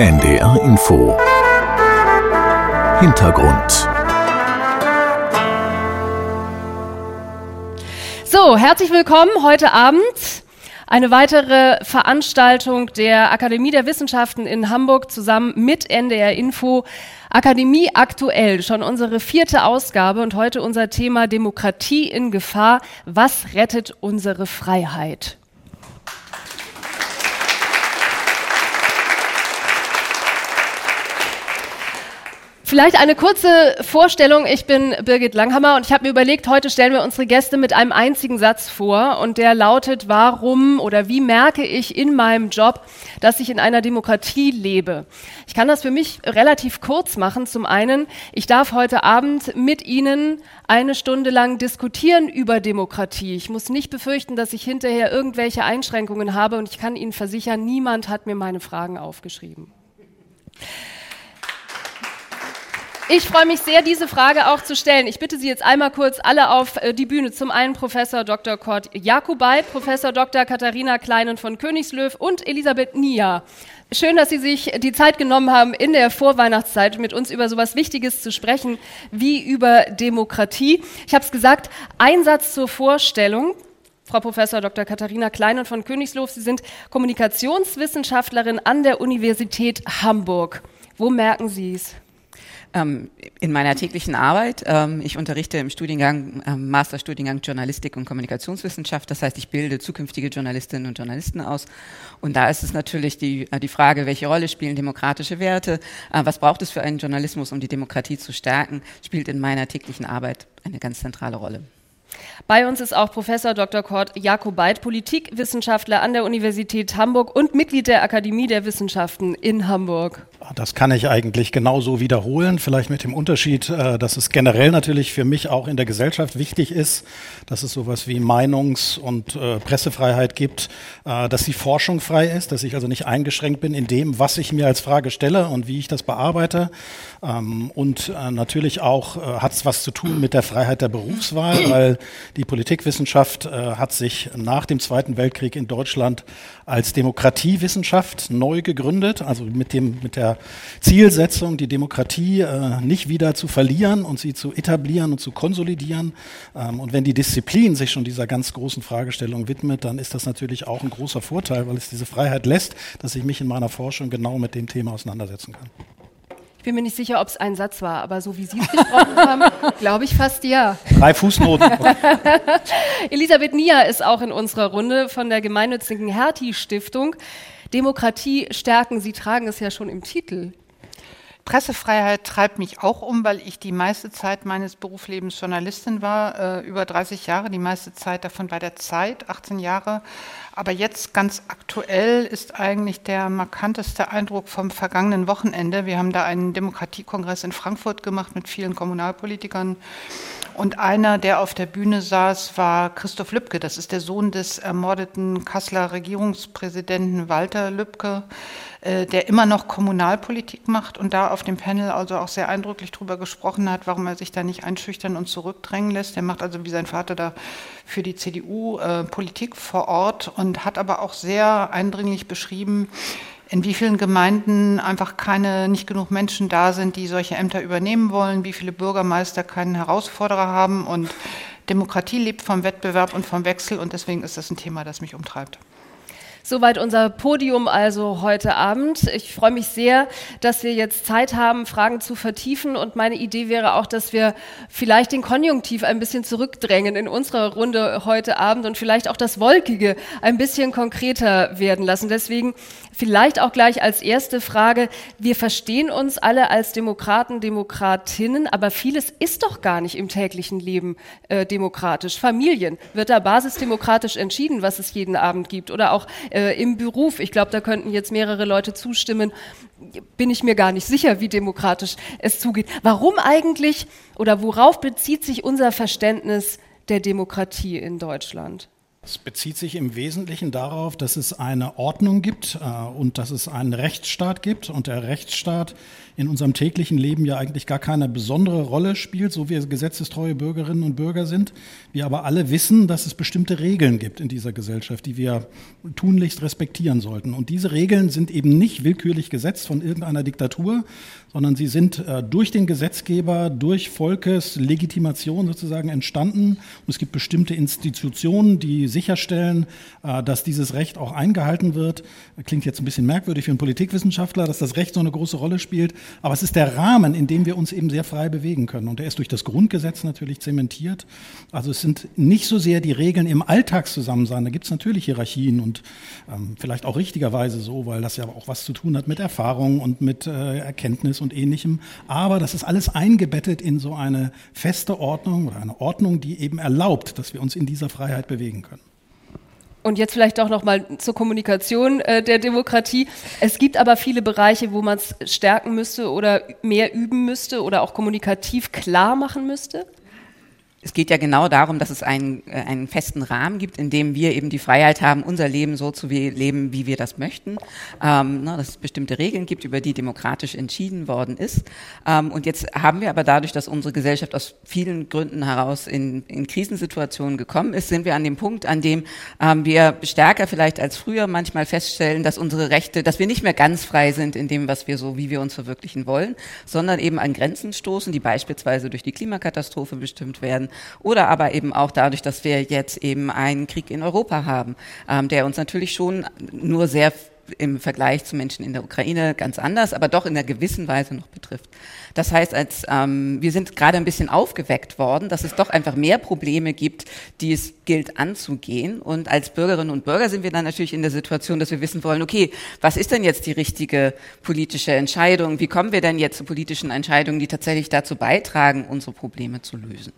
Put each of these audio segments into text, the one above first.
NDR Info Hintergrund So, herzlich willkommen heute Abend. Eine weitere Veranstaltung der Akademie der Wissenschaften in Hamburg zusammen mit NDR Info. Akademie aktuell, schon unsere vierte Ausgabe und heute unser Thema Demokratie in Gefahr. Was rettet unsere Freiheit? Vielleicht eine kurze Vorstellung. Ich bin Birgit Langhammer und ich habe mir überlegt, heute stellen wir unsere Gäste mit einem einzigen Satz vor und der lautet, warum oder wie merke ich in meinem Job, dass ich in einer Demokratie lebe? Ich kann das für mich relativ kurz machen. Zum einen, ich darf heute Abend mit Ihnen eine Stunde lang diskutieren über Demokratie. Ich muss nicht befürchten, dass ich hinterher irgendwelche Einschränkungen habe und ich kann Ihnen versichern, niemand hat mir meine Fragen aufgeschrieben. Ich freue mich sehr, diese Frage auch zu stellen. Ich bitte Sie jetzt einmal kurz alle auf äh, die Bühne. Zum einen Professor Dr. Kurt Jakubait, Professor Dr. Katharina Kleinen von Königslöw und Elisabeth Nia. Schön, dass Sie sich die Zeit genommen haben, in der Vorweihnachtszeit mit uns über so etwas Wichtiges zu sprechen wie über Demokratie. Ich habe es gesagt, ein Satz zur Vorstellung. Frau Professor Dr. Katharina Kleinen von Königsloh, Sie sind Kommunikationswissenschaftlerin an der Universität Hamburg. Wo merken Sie es? Ähm, in meiner täglichen Arbeit. Ähm, ich unterrichte im Studiengang, ähm, Masterstudiengang Journalistik und Kommunikationswissenschaft. Das heißt, ich bilde zukünftige Journalistinnen und Journalisten aus. Und da ist es natürlich die, äh, die Frage, welche Rolle spielen demokratische Werte? Äh, was braucht es für einen Journalismus, um die Demokratie zu stärken? Spielt in meiner täglichen Arbeit eine ganz zentrale Rolle. Bei uns ist auch Professor Dr. Kurt Jakobait, Politikwissenschaftler an der Universität Hamburg und Mitglied der Akademie der Wissenschaften in Hamburg. Das kann ich eigentlich genauso wiederholen, vielleicht mit dem Unterschied, äh, dass es generell natürlich für mich auch in der Gesellschaft wichtig ist, dass es sowas wie Meinungs- und äh, Pressefreiheit gibt, äh, dass die Forschung frei ist, dass ich also nicht eingeschränkt bin in dem, was ich mir als Frage stelle und wie ich das bearbeite. Ähm, und natürlich auch hat es was zu tun mit der Freiheit der Berufswahl, weil die Politikwissenschaft hat sich nach dem Zweiten Weltkrieg in Deutschland als Demokratiewissenschaft neu gegründet, also mit, dem, mit der Zielsetzung, die Demokratie äh, nicht wieder zu verlieren und sie zu etablieren und zu konsolidieren. Ähm, und wenn die Disziplin sich schon dieser ganz großen Fragestellung widmet, dann ist das natürlich auch ein großer Vorteil, weil es diese Freiheit lässt, dass ich mich in meiner Forschung genau mit dem Thema auseinandersetzen kann. Ich bin mir nicht sicher, ob es ein Satz war, aber so wie Sie es gesprochen haben, glaube ich fast ja. Drei Fußnoten. Elisabeth Nia ist auch in unserer Runde von der gemeinnützigen Hertie-Stiftung. Demokratie stärken, Sie tragen es ja schon im Titel. Pressefreiheit treibt mich auch um, weil ich die meiste Zeit meines Berufslebens Journalistin war, äh, über 30 Jahre, die meiste Zeit davon bei der Zeit, 18 Jahre. Aber jetzt ganz aktuell ist eigentlich der markanteste Eindruck vom vergangenen Wochenende. Wir haben da einen Demokratiekongress in Frankfurt gemacht mit vielen Kommunalpolitikern. Und einer, der auf der Bühne saß, war Christoph Lübcke. Das ist der Sohn des ermordeten Kasseler Regierungspräsidenten Walter Lübcke. Äh, der immer noch Kommunalpolitik macht und da auf dem Panel also auch sehr eindrücklich darüber gesprochen hat, warum er sich da nicht einschüchtern und zurückdrängen lässt. Er macht also wie sein Vater da für die CDU äh, Politik vor Ort und hat aber auch sehr eindringlich beschrieben, in wie vielen Gemeinden einfach keine, nicht genug Menschen da sind, die solche Ämter übernehmen wollen, wie viele Bürgermeister keinen Herausforderer haben und Demokratie lebt vom Wettbewerb und vom Wechsel und deswegen ist das ein Thema, das mich umtreibt. Soweit unser Podium also heute Abend. Ich freue mich sehr, dass wir jetzt Zeit haben, Fragen zu vertiefen. Und meine Idee wäre auch, dass wir vielleicht den Konjunktiv ein bisschen zurückdrängen in unserer Runde heute Abend und vielleicht auch das Wolkige ein bisschen konkreter werden lassen. Deswegen Vielleicht auch gleich als erste Frage, wir verstehen uns alle als Demokraten, Demokratinnen, aber vieles ist doch gar nicht im täglichen Leben äh, demokratisch. Familien wird da basisdemokratisch entschieden, was es jeden Abend gibt oder auch äh, im Beruf. Ich glaube, da könnten jetzt mehrere Leute zustimmen. Bin ich mir gar nicht sicher, wie demokratisch es zugeht. Warum eigentlich oder worauf bezieht sich unser Verständnis der Demokratie in Deutschland? Es bezieht sich im Wesentlichen darauf, dass es eine Ordnung gibt äh, und dass es einen Rechtsstaat gibt und der Rechtsstaat in unserem täglichen Leben ja eigentlich gar keine besondere Rolle spielt, so wir gesetzestreue Bürgerinnen und Bürger sind. Wir aber alle wissen, dass es bestimmte Regeln gibt in dieser Gesellschaft, die wir tunlichst respektieren sollten. Und diese Regeln sind eben nicht willkürlich gesetzt von irgendeiner Diktatur, sondern sie sind äh, durch den Gesetzgeber, durch Volkes Legitimation sozusagen entstanden. Und es gibt bestimmte Institutionen, die sicherstellen, äh, dass dieses Recht auch eingehalten wird. Klingt jetzt ein bisschen merkwürdig für einen Politikwissenschaftler, dass das Recht so eine große Rolle spielt. Aber es ist der Rahmen, in dem wir uns eben sehr frei bewegen können. Und der ist durch das Grundgesetz natürlich zementiert. Also es sind nicht so sehr die Regeln im Alltagszusammensein. Da gibt es natürlich Hierarchien und ähm, vielleicht auch richtigerweise so, weil das ja auch was zu tun hat mit Erfahrung und mit äh, Erkenntnis und ähnlichem. Aber das ist alles eingebettet in so eine feste Ordnung oder eine Ordnung, die eben erlaubt, dass wir uns in dieser Freiheit bewegen können. Und jetzt vielleicht auch noch mal zur Kommunikation äh, der Demokratie. Es gibt aber viele Bereiche, wo man es stärken müsste oder mehr üben müsste oder auch kommunikativ klar machen müsste es geht ja genau darum, dass es einen, äh, einen festen Rahmen gibt, in dem wir eben die Freiheit haben, unser Leben so zu leben, wie wir das möchten. Ähm, ne, dass es bestimmte Regeln gibt, über die demokratisch entschieden worden ist. Ähm, und jetzt haben wir aber dadurch, dass unsere Gesellschaft aus vielen Gründen heraus in, in Krisensituationen gekommen ist, sind wir an dem Punkt, an dem ähm, wir stärker vielleicht als früher manchmal feststellen, dass unsere Rechte, dass wir nicht mehr ganz frei sind in dem, was wir so, wie wir uns verwirklichen wollen, sondern eben an Grenzen stoßen, die beispielsweise durch die Klimakatastrophe bestimmt werden oder aber eben auch dadurch, dass wir jetzt eben einen Krieg in Europa haben, ähm, der uns natürlich schon nur sehr im Vergleich zu Menschen in der Ukraine ganz anders, aber doch in einer gewissen Weise noch betrifft. Das heißt, als ähm, wir sind gerade ein bisschen aufgeweckt worden, dass es doch einfach mehr Probleme gibt, die es gilt anzugehen. Und als Bürgerinnen und Bürger sind wir dann natürlich in der Situation, dass wir wissen wollen, okay, was ist denn jetzt die richtige politische Entscheidung? Wie kommen wir denn jetzt zu politischen Entscheidungen, die tatsächlich dazu beitragen, unsere Probleme zu lösen?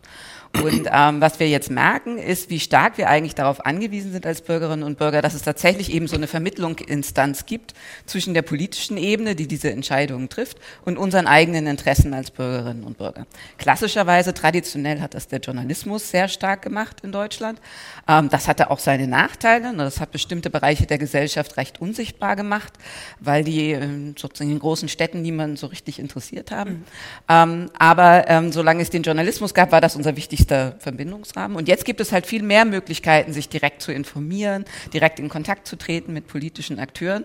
Und ähm, was wir jetzt merken, ist, wie stark wir eigentlich darauf angewiesen sind als Bürgerinnen und Bürger, dass es tatsächlich eben so eine Vermittlungsinstanz gibt zwischen der politischen Ebene, die diese Entscheidungen trifft, und unseren eigenen Interessen als Bürgerinnen und Bürger. Klassischerweise, traditionell hat das der Journalismus sehr stark gemacht in Deutschland. Ähm, das hatte auch seine Nachteile. Das hat bestimmte Bereiche der Gesellschaft recht unsichtbar gemacht, weil die ähm, sozusagen in großen Städten niemanden so richtig interessiert haben. Mhm. Ähm, aber ähm, solange es den Journalismus gab, war das unser wichtigstes wichtigster Verbindungsrahmen. Und jetzt gibt es halt viel mehr Möglichkeiten, sich direkt zu informieren, direkt in Kontakt zu treten mit politischen Akteuren.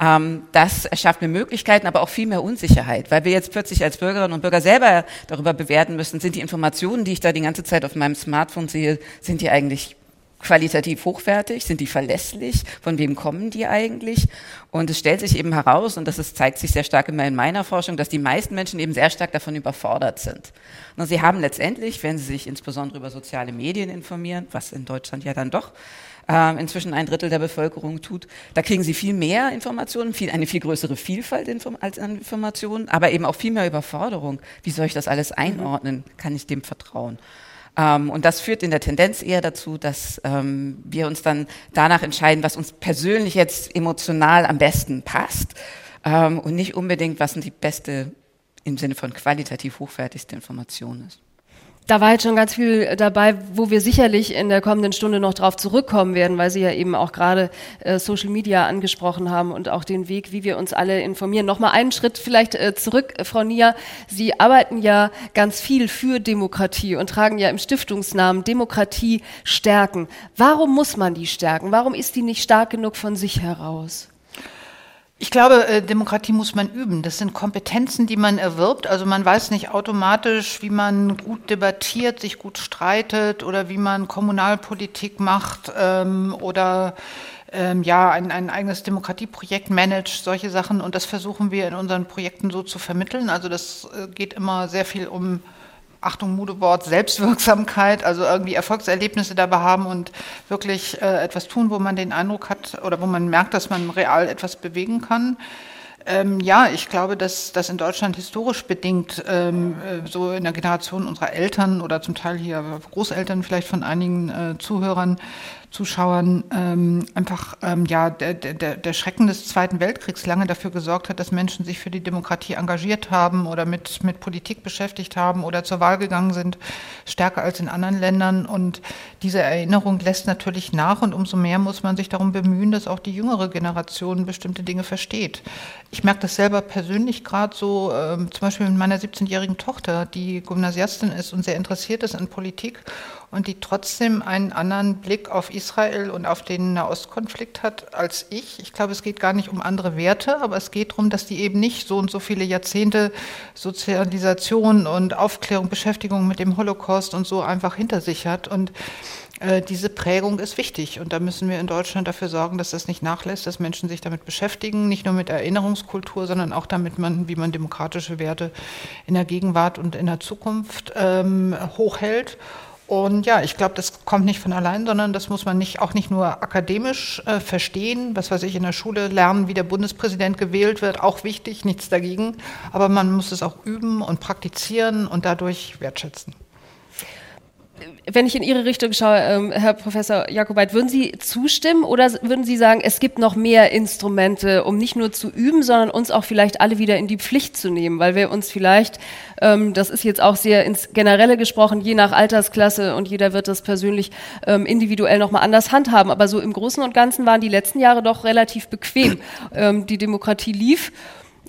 Ähm, das erschafft mir Möglichkeiten, aber auch viel mehr Unsicherheit, weil wir jetzt plötzlich als Bürgerinnen und Bürger selber darüber bewerten müssen, sind die Informationen, die ich da die ganze Zeit auf meinem Smartphone sehe, sind die eigentlich qualitativ hochwertig? Sind die verlässlich? Von wem kommen die eigentlich? Und es stellt sich eben heraus, und das ist, zeigt sich sehr stark immer in meiner Forschung, dass die meisten Menschen eben sehr stark davon überfordert sind. Und sie haben letztendlich, wenn sie sich insbesondere über soziale Medien informieren, was in Deutschland ja dann doch äh, inzwischen ein Drittel der Bevölkerung tut, da kriegen sie viel mehr Informationen, viel, eine viel größere Vielfalt als an Informationen, aber eben auch viel mehr Überforderung. Wie soll ich das alles einordnen? Kann ich dem vertrauen? Ähm, und das führt in der Tendenz eher dazu, dass ähm, wir uns dann danach entscheiden, was uns persönlich jetzt emotional am besten passt ähm, und nicht unbedingt, was die beste im Sinne von qualitativ hochwertigste Information ist. Da war jetzt schon ganz viel dabei, wo wir sicherlich in der kommenden Stunde noch drauf zurückkommen werden, weil Sie ja eben auch gerade äh, Social Media angesprochen haben und auch den Weg, wie wir uns alle informieren. Nochmal einen Schritt vielleicht äh, zurück, äh, Frau Nia. Sie arbeiten ja ganz viel für Demokratie und tragen ja im Stiftungsnamen Demokratie stärken. Warum muss man die stärken? Warum ist die nicht stark genug von sich heraus? Ich glaube, äh, Demokratie muss man üben. Das sind Kompetenzen, die man erwirbt. Also man weiß nicht automatisch, wie man gut debattiert, sich gut streitet oder wie man Kommunalpolitik macht ähm, oder ähm, ja, ein, ein eigenes Demokratieprojekt managt, solche Sachen. Und das versuchen wir in unseren Projekten so zu vermitteln. Also das äh, geht immer sehr viel um Achtung, Modewort, Selbstwirksamkeit, also irgendwie Erfolgserlebnisse dabei haben und wirklich äh, etwas tun, wo man den Eindruck hat oder wo man merkt, dass man real etwas bewegen kann. Ähm, ja, ich glaube, dass das in Deutschland historisch bedingt ähm, äh, so in der Generation unserer Eltern oder zum Teil hier Großeltern vielleicht von einigen äh, Zuhörern Zuschauern ähm, einfach ähm, ja, der, der, der Schrecken des Zweiten Weltkriegs lange dafür gesorgt hat, dass Menschen sich für die Demokratie engagiert haben oder mit, mit Politik beschäftigt haben oder zur Wahl gegangen sind, stärker als in anderen Ländern. Und diese Erinnerung lässt natürlich nach und umso mehr muss man sich darum bemühen, dass auch die jüngere Generation bestimmte Dinge versteht. Ich merke das selber persönlich gerade so, äh, zum Beispiel mit meiner 17-jährigen Tochter, die Gymnasiastin ist und sehr interessiert ist an Politik und die trotzdem einen anderen Blick auf Israel und auf den Nahostkonflikt hat als ich. Ich glaube, es geht gar nicht um andere Werte, aber es geht darum, dass die eben nicht so und so viele Jahrzehnte Sozialisation und Aufklärung, Beschäftigung mit dem Holocaust und so einfach hinter sich hat. Und äh, diese Prägung ist wichtig und da müssen wir in Deutschland dafür sorgen, dass das nicht nachlässt, dass Menschen sich damit beschäftigen, nicht nur mit Erinnerungskultur, sondern auch damit man, wie man demokratische Werte in der Gegenwart und in der Zukunft ähm, hochhält. Und ja, ich glaube, das kommt nicht von allein, sondern das muss man nicht, auch nicht nur akademisch äh, verstehen, was weiß ich, in der Schule lernen, wie der Bundespräsident gewählt wird, auch wichtig, nichts dagegen. Aber man muss es auch üben und praktizieren und dadurch wertschätzen wenn ich in Ihre Richtung schaue, ähm, Herr Professor Jakobait, würden Sie zustimmen oder würden Sie sagen, es gibt noch mehr Instrumente, um nicht nur zu üben, sondern uns auch vielleicht alle wieder in die Pflicht zu nehmen, weil wir uns vielleicht, ähm, das ist jetzt auch sehr ins Generelle gesprochen, je nach Altersklasse und jeder wird das persönlich ähm, individuell nochmal anders handhaben, aber so im Großen und Ganzen waren die letzten Jahre doch relativ bequem. Ähm, die Demokratie lief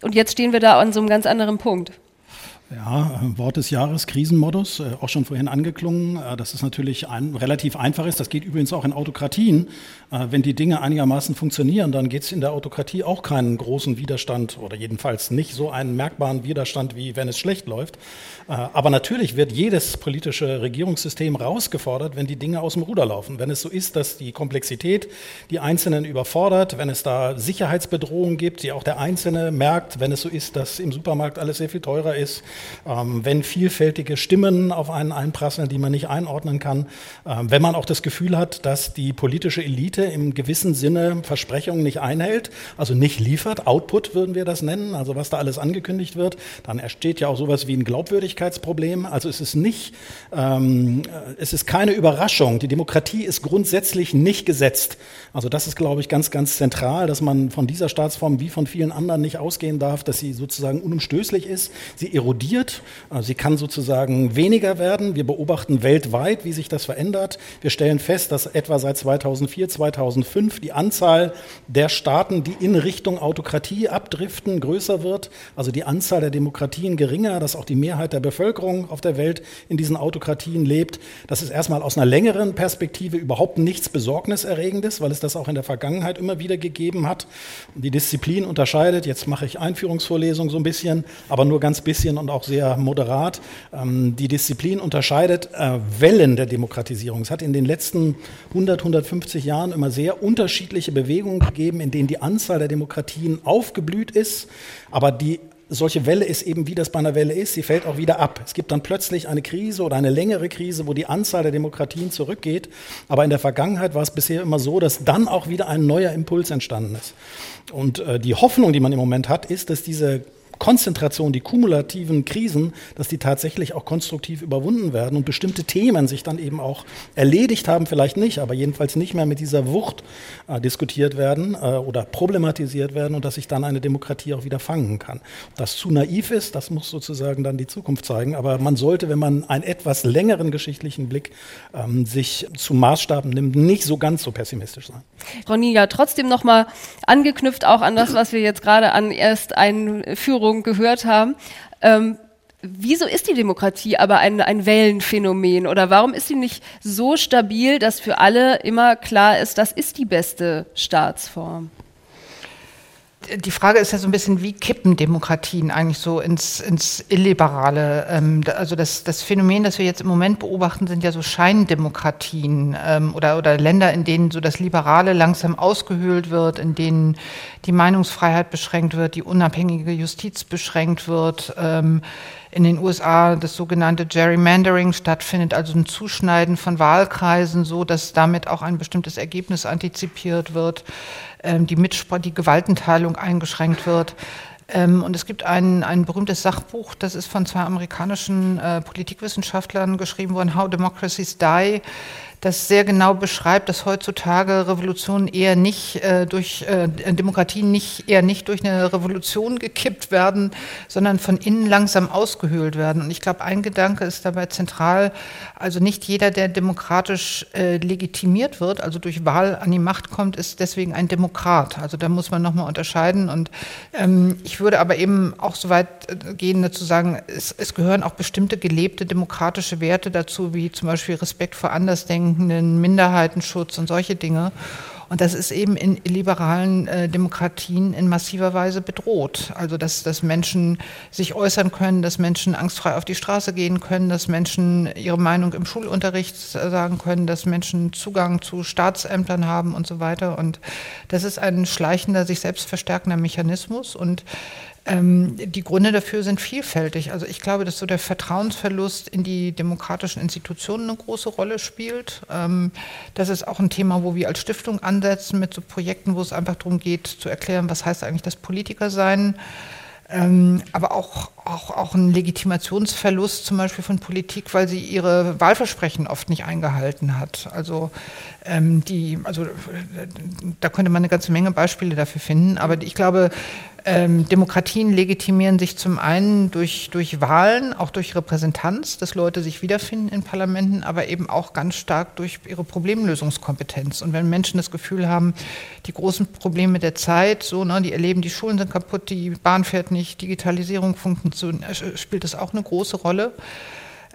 und jetzt stehen wir da an so einem ganz anderen Punkt. Ja, äh, Wort des Jahres, Krisenmodus, äh, auch schon vorhin angeklungen, äh, dass es natürlich ein, relativ einfach ist. Das geht übrigens auch in Autokratien. Wenn die Dinge einigermaßen funktionieren, dann geht es in der Autokratie auch keinen großen Widerstand oder jedenfalls nicht so einen merkbaren Widerstand, wie wenn es schlecht läuft. Aber natürlich wird jedes politische Regierungssystem herausgefordert, wenn die Dinge aus dem Ruder laufen. Wenn es so ist, dass die Komplexität die Einzelnen überfordert, wenn es da Sicherheitsbedrohungen gibt, die auch der Einzelne merkt, wenn es so ist, dass im Supermarkt alles sehr viel teurer ist, wenn vielfältige Stimmen auf einen einprasseln, die man nicht einordnen kann, ähm, wenn man auch das Gefühl hat, dass die politische Elite im gewissen Sinne Versprechungen nicht einhält, also nicht liefert, Output würden wir das nennen, also was da alles angekündigt wird, dann entsteht ja auch sowas wie ein Glaubwürdigkeitsproblem. Also es ist nicht, ähm, es ist keine Überraschung. Die Demokratie ist grundsätzlich nicht gesetzt. Also das ist, glaube ich, ganz, ganz zentral, dass man von dieser Staatsform wie von vielen anderen nicht ausgehen darf, dass sie sozusagen unumstößlich ist. Sie erodiert erodiert. Also sie kann sozusagen weniger werden. Wir beobachten weltweit, wie sich das verändert. Wir stellen fest, dass etwa seit 2004, 2005 die Anzahl der Staaten, die in Richtung Autokratie abdriften, größer wird. Also die Anzahl der Demokratien geringer, dass auch die Mehrheit der Bevölkerung auf der Welt in diesen Autokratien lebt. Das ist erstmal aus einer längeren Perspektive überhaupt nichts Besorgniserregendes, weil es das auch in der Vergangenheit immer wieder gegeben hat. Die Disziplin unterscheidet, jetzt mache ich Einführungsvorlesung so ein bisschen, aber nur ganz bisschen und auch sehr moderat. Ähm, die Disziplin unterscheidet äh, Wellen der Demokratisierung. Es hat in den letzten 100, 150 Jahren immer sehr unterschiedliche Bewegungen gegeben, in denen die Anzahl der Demokratien aufgeblüht ist, aber die solche Welle ist eben, wie das bei einer Welle ist, sie fällt auch wieder ab. Es gibt dann plötzlich eine Krise oder eine längere Krise, wo die Anzahl der Demokratien zurückgeht. Aber in der Vergangenheit war es bisher immer so, dass dann auch wieder ein neuer Impuls entstanden ist. Und äh, die Hoffnung, die man im Moment hat, ist, dass diese Konzentration, die kumulativen Krisen, dass die tatsächlich auch konstruktiv überwunden werden und bestimmte Themen sich dann eben auch erledigt haben, vielleicht nicht, aber jedenfalls nicht mehr mit dieser Wucht äh, diskutiert werden äh, oder problematisiert werden und dass sich dann eine Demokratie auch wieder fangen kann. Das zu naiv ist, das muss sozusagen dann die Zukunft zeigen, aber man sollte, wenn man einen etwas längeren geschichtlichen Blick ähm, sich zum Maßstab nimmt, nicht so ganz so pessimistisch sein. Frau Niga, trotzdem nochmal angeknüpft auch an das, was wir jetzt gerade an erst Einführung Einführung gehört haben. Ähm, wieso ist die Demokratie aber ein, ein Wellenphänomen oder warum ist sie nicht so stabil, dass für alle immer klar ist, das ist die beste Staatsform? Die Frage ist ja so ein bisschen, wie kippen Demokratien eigentlich so ins, ins Illiberale? Ähm, also das, das Phänomen, das wir jetzt im Moment beobachten, sind ja so Scheindemokratien ähm, oder, oder Länder, in denen so das Liberale langsam ausgehöhlt wird, in denen die Meinungsfreiheit beschränkt wird, die unabhängige Justiz beschränkt wird. Ähm, in den USA das sogenannte Gerrymandering stattfindet, also ein Zuschneiden von Wahlkreisen, so dass damit auch ein bestimmtes Ergebnis antizipiert wird, ähm, die die Gewaltenteilung eingeschränkt wird. Ähm, und es gibt ein, ein berühmtes Sachbuch, das ist von zwei amerikanischen äh, Politikwissenschaftlern geschrieben worden, How Democracies Die das sehr genau beschreibt, dass heutzutage Revolutionen eher nicht äh, durch äh, Demokratien nicht eher nicht durch eine Revolution gekippt werden, sondern von innen langsam ausgehöhlt werden. Und ich glaube, ein Gedanke ist dabei zentral. Also nicht jeder, der demokratisch äh, legitimiert wird, also durch Wahl an die Macht kommt, ist deswegen ein Demokrat. Also da muss man nochmal unterscheiden. Und ähm, ich würde aber eben auch so weit äh, gehen, dazu sagen, es, es gehören auch bestimmte gelebte demokratische Werte dazu, wie zum Beispiel Respekt vor Andersdenkenden, Minderheitenschutz und solche Dinge. Und das ist eben in liberalen äh, Demokratien in massiver Weise bedroht. Also dass, dass Menschen sich äußern können, dass Menschen angstfrei auf die Straße gehen können, dass Menschen ihre Meinung im Schulunterricht sagen können, dass Menschen Zugang zu Staatsämtern haben und so weiter. Und das ist ein schleichender, sich selbst verstärkender Mechanismus. Und ähm, die Gründe dafür sind vielfältig. Also ich glaube, dass so der Vertrauensverlust in die demokratischen Institutionen eine große Rolle spielt. Ähm, das ist auch ein Thema, wo wir als Stiftung ansetzen mit so Projekten, wo es einfach darum geht, zu erklären, was heißt eigentlich das Politiker sein. Ähm, aber auch, auch, auch ein Legitimationsverlust zum Beispiel von Politik, weil sie ihre Wahlversprechen oft nicht eingehalten hat. Also, ähm, die, also da könnte man eine ganze Menge Beispiele dafür finden. Aber ich glaube, ähm, Demokratien legitimieren sich zum einen durch, durch Wahlen, auch durch Repräsentanz, dass Leute sich wiederfinden in Parlamenten, aber eben auch ganz stark durch ihre Problemlösungskompetenz. Und wenn Menschen das Gefühl haben, die großen Probleme der Zeit, so, ne, die erleben, die Schulen sind kaputt, die Bahn fährt nicht, Digitalisierung funktioniert, äh, spielt das auch eine große Rolle.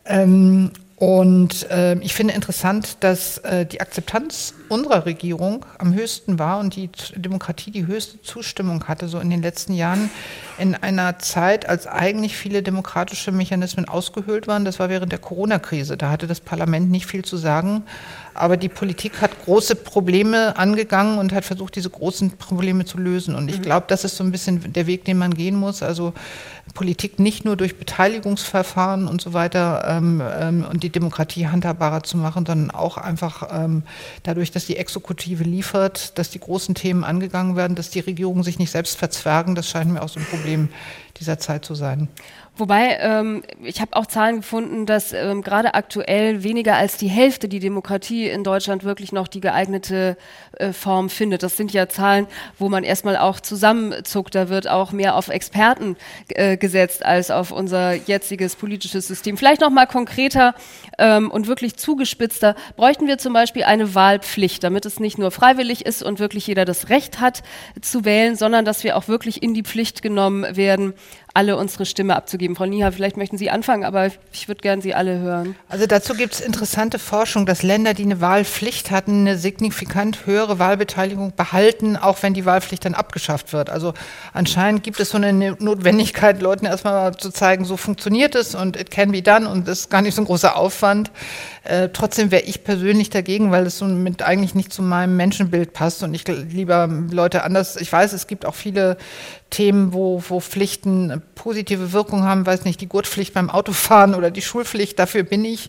Ähm, und äh, ich finde interessant, dass äh, die Akzeptanz unserer Regierung am höchsten war und die Demokratie die höchste Zustimmung hatte, so in den letzten Jahren, in einer Zeit, als eigentlich viele demokratische Mechanismen ausgehöhlt waren. Das war während der Corona-Krise. Da hatte das Parlament nicht viel zu sagen. Aber die Politik hat große Probleme angegangen und hat versucht, diese großen Probleme zu lösen. Und ich mhm. glaube, das ist so ein bisschen der Weg, den man gehen muss. Also Politik nicht nur durch Beteiligungsverfahren und so weiter ähm, ähm, und die Demokratie handhabbarer zu machen, sondern auch einfach ähm, dadurch, dass die Exekutive liefert, dass die großen Themen angegangen werden, dass die Regierungen sich nicht selbst verzwergen. Das scheint mir auch so ein Problem dieser Zeit zu sein. Wobei, ähm, ich habe auch Zahlen gefunden, dass ähm, gerade aktuell weniger als die Hälfte die Demokratie in Deutschland wirklich noch die geeignete äh, Form findet. Das sind ja Zahlen, wo man erstmal auch zusammenzuckt. Da wird auch mehr auf Experten äh, gesetzt als auf unser jetziges politisches System. Vielleicht noch mal konkreter ähm, und wirklich zugespitzter. Bräuchten wir zum Beispiel eine Wahlpflicht, damit es nicht nur freiwillig ist und wirklich jeder das Recht hat zu wählen, sondern dass wir auch wirklich in die Pflicht genommen werden, alle unsere Stimme abzugeben. Frau Nieha, vielleicht möchten Sie anfangen, aber ich würde gerne Sie alle hören. Also dazu gibt es interessante Forschung, dass Länder, die eine Wahlpflicht hatten, eine signifikant höhere Wahlbeteiligung behalten, auch wenn die Wahlpflicht dann abgeschafft wird. Also anscheinend gibt es so eine Notwendigkeit, Leuten erstmal zu zeigen, so funktioniert es und it can be done und das ist gar nicht so ein großer Aufwand. Äh, trotzdem wäre ich persönlich dagegen, weil es so mit eigentlich nicht zu meinem Menschenbild passt und ich lieber Leute anders. Ich weiß, es gibt auch viele Themen, wo, wo Pflichten positive Wirkung haben, weiß nicht, die Gurtpflicht beim Autofahren oder die Schulpflicht, dafür bin ich.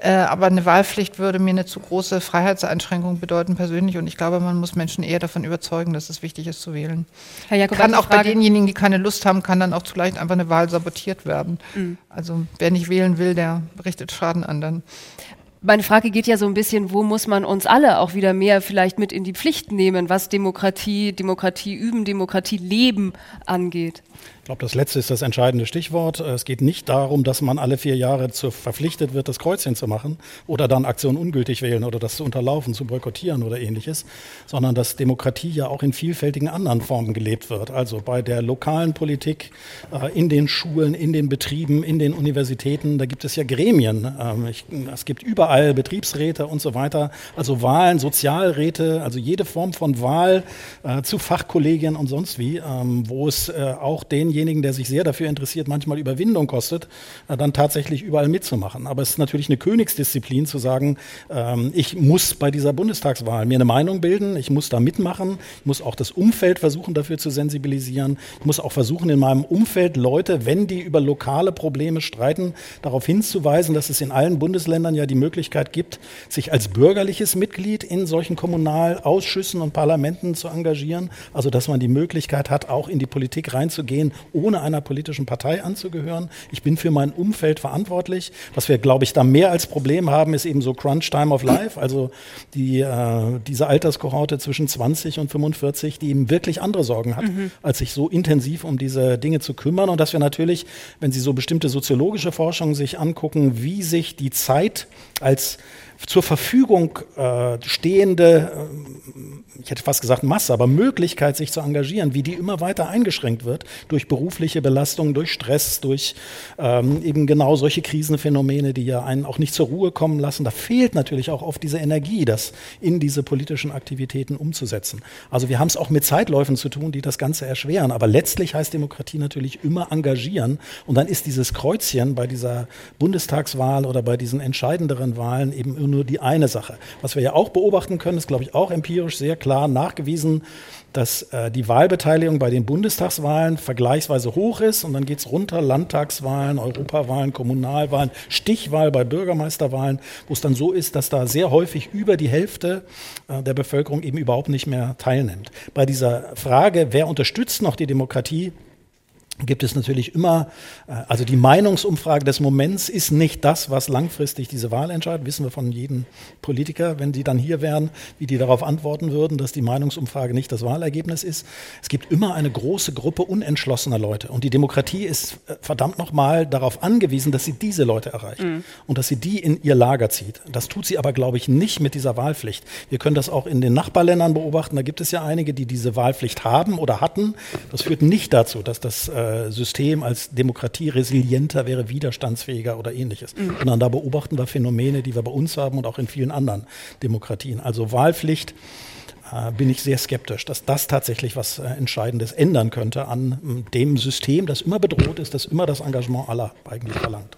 Äh, aber eine Wahlpflicht würde mir eine zu große Freiheitseinschränkung bedeuten persönlich und ich glaube, man muss Menschen eher davon überzeugen, dass es wichtig ist zu wählen. Herr Jakob, kann auch Frage. bei denjenigen, die keine Lust haben, kann dann auch zu leicht einfach eine Wahl sabotiert werden. Mhm. Also wer nicht wählen will, der richtet Schaden an dann meine Frage geht ja so ein bisschen, wo muss man uns alle auch wieder mehr vielleicht mit in die Pflicht nehmen, was Demokratie, Demokratie üben, Demokratie leben angeht? Glaube, das letzte ist das entscheidende Stichwort. Es geht nicht darum, dass man alle vier Jahre zu verpflichtet wird, das Kreuzchen zu machen oder dann Aktionen ungültig wählen oder das zu unterlaufen, zu boykottieren oder ähnliches, sondern dass Demokratie ja auch in vielfältigen anderen Formen gelebt wird. Also bei der lokalen Politik, äh, in den Schulen, in den Betrieben, in den Universitäten, da gibt es ja Gremien. Ähm, es gibt überall Betriebsräte und so weiter, also Wahlen, Sozialräte, also jede Form von Wahl äh, zu Fachkollegien und sonst wie, ähm, wo es äh, auch denjenigen denjenigen, der sich sehr dafür interessiert, manchmal Überwindung kostet, äh, dann tatsächlich überall mitzumachen. Aber es ist natürlich eine Königsdisziplin zu sagen, ähm, ich muss bei dieser Bundestagswahl mir eine Meinung bilden, ich muss da mitmachen, ich muss auch das Umfeld versuchen, dafür zu sensibilisieren. Ich muss auch versuchen, in meinem Umfeld Leute, wenn die über lokale Probleme streiten, darauf hinzuweisen, dass es in allen Bundesländern ja die Möglichkeit gibt, sich als bürgerliches Mitglied in solchen Kommunalausschüssen und Parlamenten zu engagieren. Also dass man die Möglichkeit hat, auch in die Politik reinzugehen, ohne einer politischen Partei anzugehören. Ich bin für mein Umfeld verantwortlich. Was wir, glaube ich, da mehr als Problem haben, ist eben so Crunch Time of Life, also die, äh, diese Alterskohorte zwischen 20 und 45, die eben wirklich andere Sorgen hat, mhm. als sich so intensiv um diese Dinge zu kümmern. Und dass wir natürlich, wenn Sie so bestimmte soziologische Forschung sich angucken, wie sich die Zeit als zur Verfügung äh, stehende, äh, ich hätte fast gesagt Masse, aber Möglichkeit, sich zu engagieren, wie die immer weiter eingeschränkt wird durch berufliche Belastungen, durch Stress, durch ähm, eben genau solche Krisenphänomene, die ja einen auch nicht zur Ruhe kommen lassen. Da fehlt natürlich auch oft diese Energie, das in diese politischen Aktivitäten umzusetzen. Also wir haben es auch mit Zeitläufen zu tun, die das Ganze erschweren. Aber letztlich heißt Demokratie natürlich immer engagieren. Und dann ist dieses Kreuzchen bei dieser Bundestagswahl oder bei diesen entscheidenderen Wahlen eben nur die eine Sache. Was wir ja auch beobachten können, ist, glaube ich, auch empirisch sehr klar nachgewiesen, dass äh, die Wahlbeteiligung bei den Bundestagswahlen vergleichsweise hoch ist und dann geht es runter, Landtagswahlen, Europawahlen, Kommunalwahlen, Stichwahl bei Bürgermeisterwahlen, wo es dann so ist, dass da sehr häufig über die Hälfte äh, der Bevölkerung eben überhaupt nicht mehr teilnimmt. Bei dieser Frage, wer unterstützt noch die Demokratie, gibt es natürlich immer, äh, also die Meinungsumfrage des Moments ist nicht das, was langfristig diese Wahl entscheidet. Wissen wir von jedem Politiker, wenn die dann hier wären, wie die darauf antworten würden, dass die Meinungsumfrage nicht das Wahlergebnis ist. Es gibt immer eine große Gruppe unentschlossener Leute. Und die Demokratie ist äh, verdammt nochmal darauf angewiesen, dass sie diese Leute erreicht mhm. und dass sie die in ihr Lager zieht. Das tut sie aber, glaube ich, nicht mit dieser Wahlpflicht. Wir können das auch in den Nachbarländern beobachten. Da gibt es ja einige, die diese Wahlpflicht haben oder hatten. Das führt nicht dazu, dass das äh, System als Demokratie resilienter wäre, widerstandsfähiger oder ähnliches. Mhm. Sondern da beobachten wir Phänomene, die wir bei uns haben und auch in vielen anderen Demokratien. Also Wahlpflicht äh, bin ich sehr skeptisch, dass das tatsächlich was äh, Entscheidendes ändern könnte an äh, dem System, das immer bedroht ist, das immer das Engagement aller eigentlich verlangt.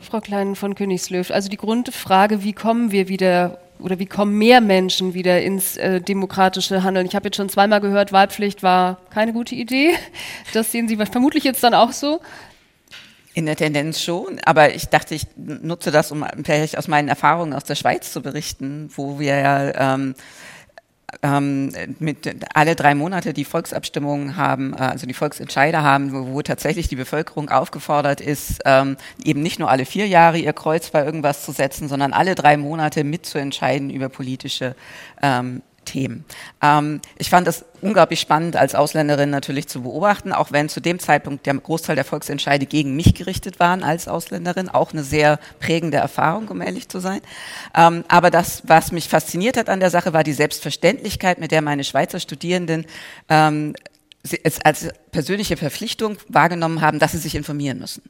Frau Klein von Königslöw, also die Grundfrage, wie kommen wir wieder oder wie kommen mehr Menschen wieder ins äh, demokratische Handeln? Ich habe jetzt schon zweimal gehört, Wahlpflicht war keine gute Idee. Das sehen Sie vermutlich jetzt dann auch so. In der Tendenz schon, aber ich dachte, ich nutze das, um vielleicht aus meinen Erfahrungen aus der Schweiz zu berichten, wo wir ja ähm, ähm, mit alle drei Monate die Volksabstimmungen haben, äh, also die Volksentscheider haben, wo, wo, tatsächlich die Bevölkerung aufgefordert ist, ähm, eben nicht nur alle vier Jahre ihr Kreuz bei irgendwas zu setzen, sondern alle drei Monate mitzuentscheiden über politische ähm, Themen. Ähm, ich fand das unglaublich spannend als Ausländerin natürlich zu beobachten, auch wenn zu dem Zeitpunkt der Großteil der Volksentscheide gegen mich gerichtet waren als Ausländerin. Auch eine sehr prägende Erfahrung, um ehrlich zu sein. Ähm, aber das, was mich fasziniert hat an der Sache, war die Selbstverständlichkeit, mit der meine Schweizer Studierenden ähm, als persönliche Verpflichtung wahrgenommen haben, dass sie sich informieren müssen.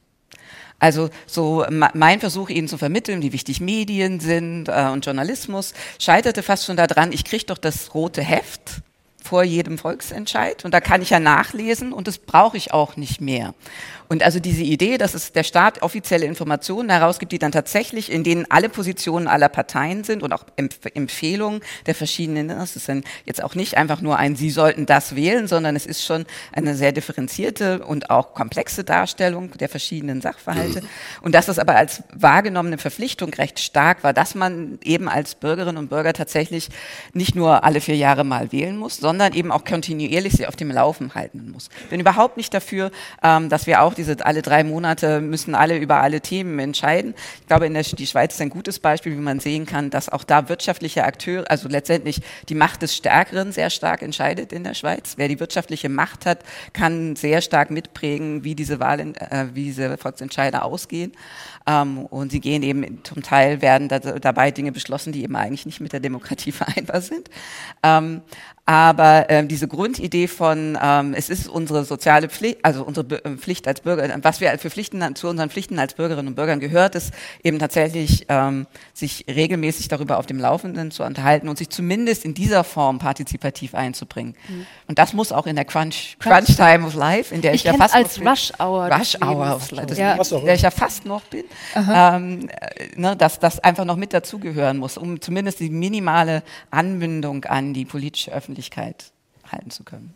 Also so mein Versuch, ihnen zu vermitteln, wie wichtig Medien sind äh, und Journalismus, scheiterte fast schon daran, ich kriege doch das rote Heft vor jedem Volksentscheid und da kann ich ja nachlesen und das brauche ich auch nicht mehr. Und also diese Idee, dass es der Staat offizielle Informationen herausgibt, die dann tatsächlich, in denen alle Positionen aller Parteien sind und auch Empf Empfehlungen der verschiedenen, das ist dann jetzt auch nicht einfach nur ein, Sie sollten das wählen, sondern es ist schon eine sehr differenzierte und auch komplexe Darstellung der verschiedenen Sachverhalte. Und dass das aber als wahrgenommene Verpflichtung recht stark war, dass man eben als Bürgerinnen und Bürger tatsächlich nicht nur alle vier Jahre mal wählen muss, sondern eben auch kontinuierlich sie auf dem Laufen halten muss. Bin überhaupt nicht dafür, ähm, dass wir auch diese alle drei Monate müssen alle über alle Themen entscheiden. Ich glaube, in der, die Schweiz ist ein gutes Beispiel, wie man sehen kann, dass auch da wirtschaftliche Akteure, also letztendlich die Macht des Stärkeren sehr stark entscheidet in der Schweiz. Wer die wirtschaftliche Macht hat, kann sehr stark mitprägen, wie diese Wahlen, äh, wie diese Volksentscheide ausgehen. Ähm, und sie gehen eben zum Teil werden da, dabei Dinge beschlossen, die eben eigentlich nicht mit der Demokratie vereinbar sind. Ähm, aber ähm, diese Grundidee von, ähm, es ist unsere soziale Pflicht, also unsere Be äh, Pflicht als Bürger, was wir für Pflichten zu unseren Pflichten als Bürgerinnen und Bürgern gehört, ist eben tatsächlich ähm, sich regelmäßig darüber auf dem Laufenden zu unterhalten und sich zumindest in dieser Form partizipativ einzubringen. Mhm. Und das muss auch in der Crunch, Crunch Time of Life, in der ich, ich ja fast als Rush Hour, Rush Hour of Life, ja. in der ich ja fast noch bin, ähm, äh, ne, dass das einfach noch mit dazugehören muss, um zumindest die minimale Anbindung an die politische Öffentlichkeit Öffentlichkeit halten zu können.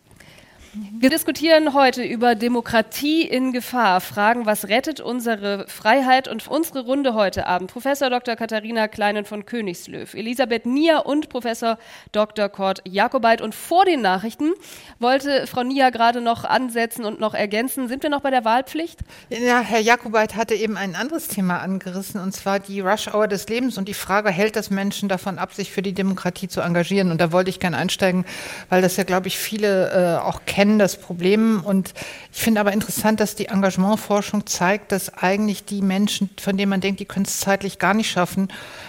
Wir diskutieren heute über Demokratie in Gefahr, fragen, was rettet unsere Freiheit und unsere Runde heute Abend. Professor Dr. Katharina Kleinen von Königslöw, Elisabeth Nier und Professor Dr. Kurt Jakobait. Und vor den Nachrichten wollte Frau Nier gerade noch ansetzen und noch ergänzen. Sind wir noch bei der Wahlpflicht? Ja, Herr Jakobait hatte eben ein anderes Thema angerissen, und zwar die Rush-Hour des Lebens und die Frage, hält das Menschen davon ab, sich für die Demokratie zu engagieren? Und da wollte ich gerne einsteigen, weil das ja, glaube ich, viele äh, auch kennen kennen das Problem. Und ich finde aber interessant, dass die Engagementforschung zeigt, dass eigentlich die Menschen, von denen man denkt, die können es zeitlich gar nicht schaffen,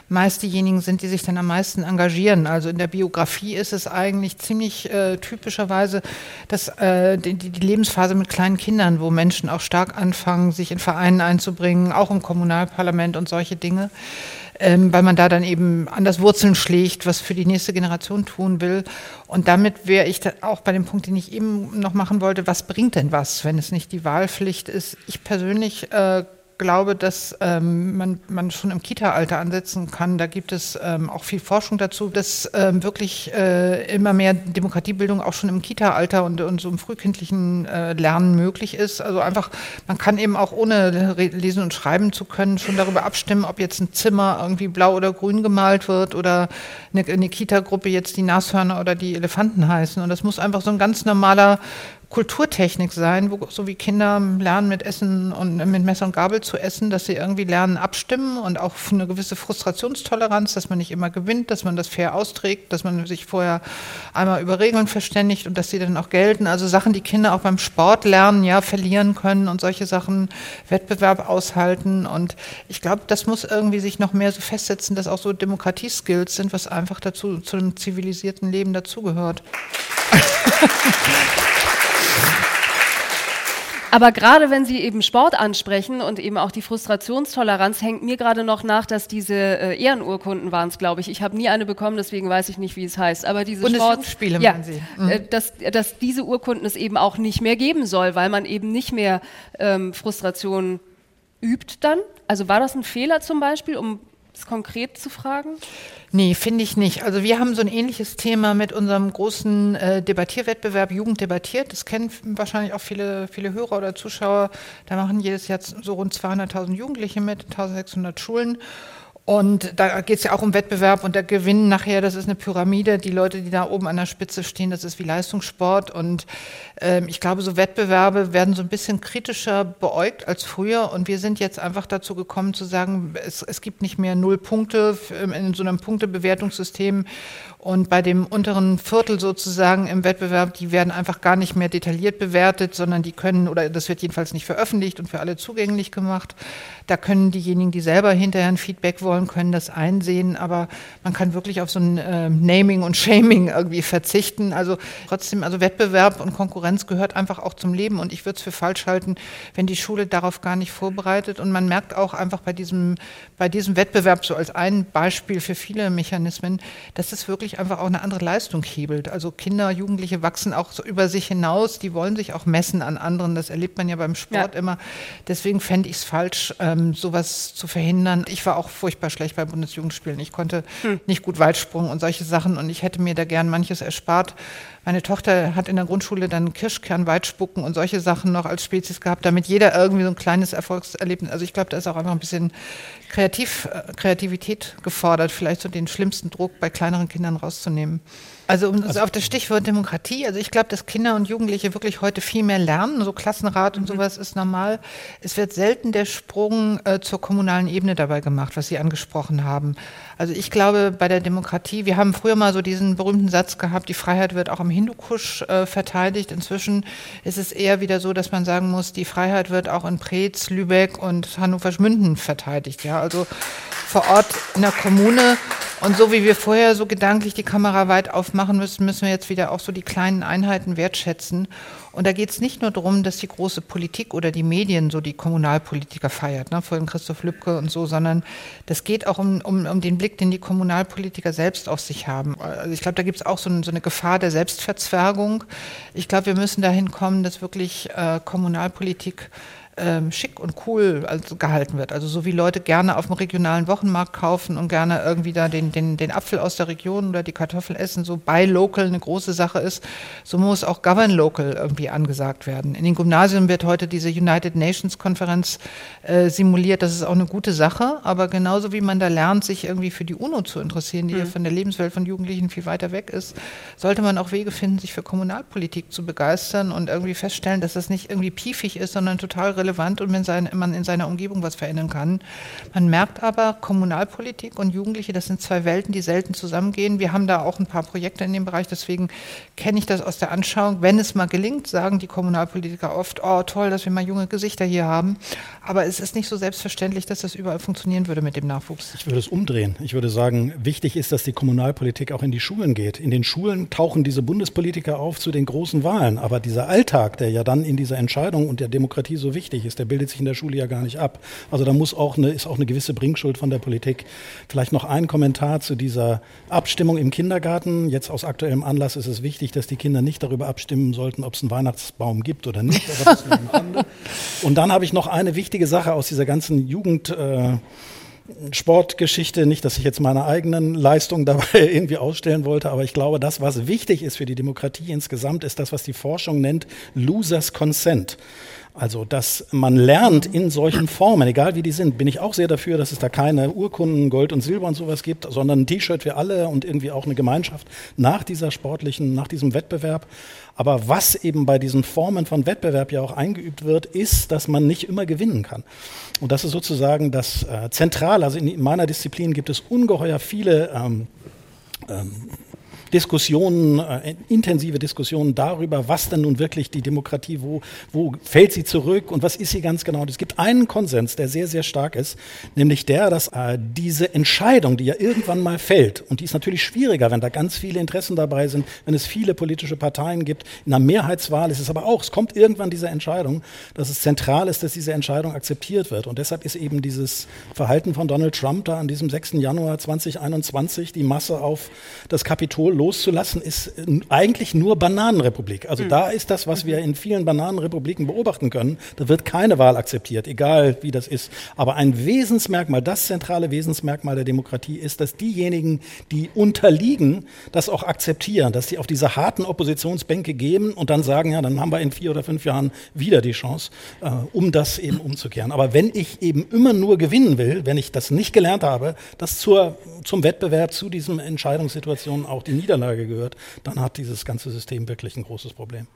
meist diejenigen sind, die sich dann am meisten engagieren. Also in der Biografie ist es eigentlich ziemlich äh, typischerweise dass, äh, die, die, Lebensphase mit kleinen Kindern, wo Menschen auch stark anfangen, sich in Vereinen einzubringen, auch im Kommunalparlament und solche Dinge ähm, weil man da dann eben anders Wurzeln schlägt, was für die nächste Generation tun will. Und damit wäre ich auch bei dem Punkt, den ich eben noch machen wollte, was bringt denn was, wenn es nicht die Wahlpflicht ist? Ich persönlich äh, glaube, dass ähm, man, man schon im Kita-Alter ansetzen kann. Da gibt es ähm, auch viel Forschung dazu, dass ähm, wirklich äh, immer mehr Demokratiebildung auch schon im Kita-Alter und, und so im frühkindlichen äh, Lernen möglich ist. Also einfach, man kann eben auch ohne lesen und schreiben zu können schon darüber abstimmen, ob jetzt ein Zimmer irgendwie blau oder grün gemalt wird oder eine, eine Kita-Gruppe jetzt die Nashörner oder die Elefanten heißen. Und das muss einfach so ein ganz normaler Kulturtechnik sein, wo so wie Kinder lernen mit Essen und mit Messer und Gabel zu essen, dass sie irgendwie lernen abstimmen und auch eine gewisse Frustrationstoleranz, dass man nicht immer gewinnt, dass man das fair austrägt, dass man sich vorher einmal über Regeln verständigt und dass sie dann auch gelten. Also Sachen, die Kinder auch beim Sport lernen, ja, verlieren können und solche Sachen, Wettbewerb aushalten. Und ich glaube, das muss irgendwie sich noch mehr so festsetzen, dass auch so Demokratieskills sind, was einfach dazu, zu einem zivilisierten Leben dazugehört. Aber gerade wenn Sie eben Sport ansprechen und eben auch die Frustrationstoleranz, hängt mir gerade noch nach, dass diese äh, Ehrenurkunden waren es, glaube ich. Ich habe nie eine bekommen, deswegen weiß ich nicht, wie es heißt. Aber diese Bundesjugendspiele, ja, Sie. Mhm. Äh, dass, dass diese Urkunden es eben auch nicht mehr geben soll, weil man eben nicht mehr ähm, Frustration übt dann. Also war das ein Fehler zum Beispiel, um es konkret zu fragen? Nee, finde ich nicht. Also wir haben so ein ähnliches Thema mit unserem großen äh, Debattierwettbewerb Jugend debattiert. Das kennen wahrscheinlich auch viele, viele Hörer oder Zuschauer. Da machen jedes Jahr so rund 200.000 Jugendliche mit, 1600 Schulen. Und da geht es ja auch um Wettbewerb und der Gewinn nachher, das ist eine Pyramide. Die Leute, die da oben an der Spitze stehen, das ist wie Leistungssport. Und ähm, ich glaube, so Wettbewerbe werden so ein bisschen kritischer beäugt als früher. Und wir sind jetzt einfach dazu gekommen zu sagen, es, es gibt nicht mehr null Punkte in so einem Punktebewertungssystem. Und bei dem unteren Viertel sozusagen im Wettbewerb, die werden einfach gar nicht mehr detailliert bewertet, sondern die können, oder das wird jedenfalls nicht veröffentlicht und für alle zugänglich gemacht. Da können diejenigen, die selber hinterher ein Feedback wollen, können das einsehen. Aber man kann wirklich auf so ein äh, Naming und Shaming irgendwie verzichten. Also trotzdem, also Wettbewerb und Konkurrenz gehört einfach auch zum Leben. Und ich würde es für falsch halten, wenn die Schule darauf gar nicht vorbereitet. Und man merkt auch einfach bei diesem, bei diesem Wettbewerb, so als ein Beispiel für viele Mechanismen, dass es wirklich einfach auch eine andere Leistung hebelt. Also Kinder, Jugendliche wachsen auch so über sich hinaus, die wollen sich auch messen an anderen. Das erlebt man ja beim Sport ja. immer. Deswegen fände ich es falsch, ähm, sowas zu verhindern. Ich war auch furchtbar schlecht bei Bundesjugendspielen. Ich konnte hm. nicht gut Weitsprung und solche Sachen und ich hätte mir da gern manches erspart. Meine Tochter hat in der Grundschule dann Kirschkern, Weitspucken und solche Sachen noch als Spezies gehabt, damit jeder irgendwie so ein kleines Erfolgserlebnis. Also ich glaube, da ist auch einfach ein bisschen Kreativ, äh, Kreativität gefordert, vielleicht so den schlimmsten Druck bei kleineren Kindern rauszunehmen. Also, um, also auf das Stichwort Demokratie, also ich glaube, dass Kinder und Jugendliche wirklich heute viel mehr lernen. So Klassenrat und mhm. sowas ist normal. Es wird selten der Sprung äh, zur kommunalen Ebene dabei gemacht, was Sie angesprochen haben. Also ich glaube, bei der Demokratie, wir haben früher mal so diesen berühmten Satz gehabt, die Freiheit wird auch im Hindukusch äh, verteidigt. Inzwischen ist es eher wieder so, dass man sagen muss, die Freiheit wird auch in Preetz, Lübeck und Hannover-Schmünden verteidigt. Ja, also vor Ort in der Kommune. Und so wie wir vorher so gedanklich die Kamera weit aufmachen müssen, müssen wir jetzt wieder auch so die kleinen Einheiten wertschätzen. Und da geht es nicht nur darum, dass die große Politik oder die Medien so die Kommunalpolitiker feiert, ne, vorhin Christoph Lübcke und so, sondern das geht auch um, um, um den Blick, den die Kommunalpolitiker selbst auf sich haben. Also ich glaube, da gibt es auch so, ein, so, eine Gefahr der Selbstverzwergung. Ich glaube, wir müssen dahin kommen, dass wirklich äh, Kommunalpolitik ähm, schick und cool also gehalten wird. Also so wie Leute gerne auf dem regionalen Wochenmarkt kaufen und gerne irgendwie da den, den, den Apfel aus der Region oder die Kartoffel essen, so Buy Local eine große Sache ist, so muss auch Govern Local irgendwie angesagt werden. In den Gymnasien wird heute diese United Nations Konferenz äh, simuliert. Das ist auch eine gute Sache, aber genauso wie man da lernt, sich irgendwie für die UNO zu interessieren, die mhm. ja von der Lebenswelt von Jugendlichen viel weiter weg ist, sollte man auch Wege finden, sich für Kommunalpolitik zu begeistern und irgendwie feststellen, dass das nicht irgendwie piefig ist, sondern total relevant und man in seiner Umgebung was verändern kann. Man merkt aber, Kommunalpolitik und Jugendliche, das sind zwei Welten, die selten zusammengehen. Wir haben da auch ein paar Projekte in dem Bereich, deswegen kenne ich das aus der Anschauung. Wenn es mal gelingt, sagen die Kommunalpolitiker oft, oh toll, dass wir mal junge Gesichter hier haben. Aber es ist nicht so selbstverständlich, dass das überall funktionieren würde mit dem Nachwuchs. Ich würde es umdrehen. Ich würde sagen, wichtig ist, dass die Kommunalpolitik auch in die Schulen geht. In den Schulen tauchen diese Bundespolitiker auf zu den großen Wahlen. Aber dieser Alltag, der ja dann in dieser Entscheidung und der Demokratie so wichtig ist, der bildet sich in der Schule ja gar nicht ab. Also da muss auch eine, ist auch eine gewisse Bringschuld von der Politik. Vielleicht noch ein Kommentar zu dieser Abstimmung im Kindergarten. Jetzt aus aktuellem Anlass ist es wichtig, dass die Kinder nicht darüber abstimmen sollten, ob es einen Weihnachtsbaum gibt oder nicht. und dann habe ich noch eine wichtige Sache aus dieser ganzen Jugend. Äh, Sportgeschichte, nicht, dass ich jetzt meine eigenen Leistungen dabei irgendwie ausstellen wollte, aber ich glaube, das, was wichtig ist für die Demokratie insgesamt, ist das, was die Forschung nennt, Losers Consent. Also, dass man lernt in solchen Formen, egal wie die sind, bin ich auch sehr dafür, dass es da keine Urkunden, Gold und Silber und sowas gibt, sondern ein T-Shirt für alle und irgendwie auch eine Gemeinschaft nach dieser sportlichen, nach diesem Wettbewerb. Aber was eben bei diesen Formen von Wettbewerb ja auch eingeübt wird, ist, dass man nicht immer gewinnen kann. Und das ist sozusagen das äh, Zentrale. Also in, in, meiner Disziplin gibt es ungeheuer viele ähm, ähm, Diskussionen, äh, intensive Diskussionen darüber, was denn nun wirklich die Demokratie, wo, wo fällt sie zurück und was ist sie ganz genau. Es gibt einen Konsens, der sehr, sehr stark ist, nämlich der, dass äh, diese Entscheidung, die ja irgendwann mal fällt, und die ist natürlich schwieriger, wenn da ganz viele Interessen dabei sind, wenn es viele politische Parteien gibt, in einer Mehrheitswahl ist es aber auch, es kommt irgendwann diese Entscheidung, dass es zentral ist, dass diese Entscheidung akzeptiert wird. Und deshalb ist eben dieses Verhalten von Donald Trump da an diesem 6. Januar 2021, die Masse auf das Kapitol loszulassen, ist eigentlich nur Bananenrepublik. Also mhm. da ist das, was wir in vielen Bananenrepubliken beobachten können. Da wird keine Wahl akzeptiert, egal wie das ist. Aber ein Wesensmerkmal, das zentrale Wesensmerkmal der Demokratie ist, dass diejenigen, die unterliegen, das auch akzeptieren, dass sie auf diese harten Oppositionsbänke gehen und dann sagen, ja, dann haben wir in vier oder fünf Jahren wieder die Chance, äh, um das eben umzukehren. Aber wenn ich eben immer nur gewinnen will, wenn ich das nicht gelernt habe, dass zur, zum Wettbewerb, zu diesen Entscheidungssituationen auch die Niederlage gehört, dann hat dieses ganze System wirklich ein großes Problem.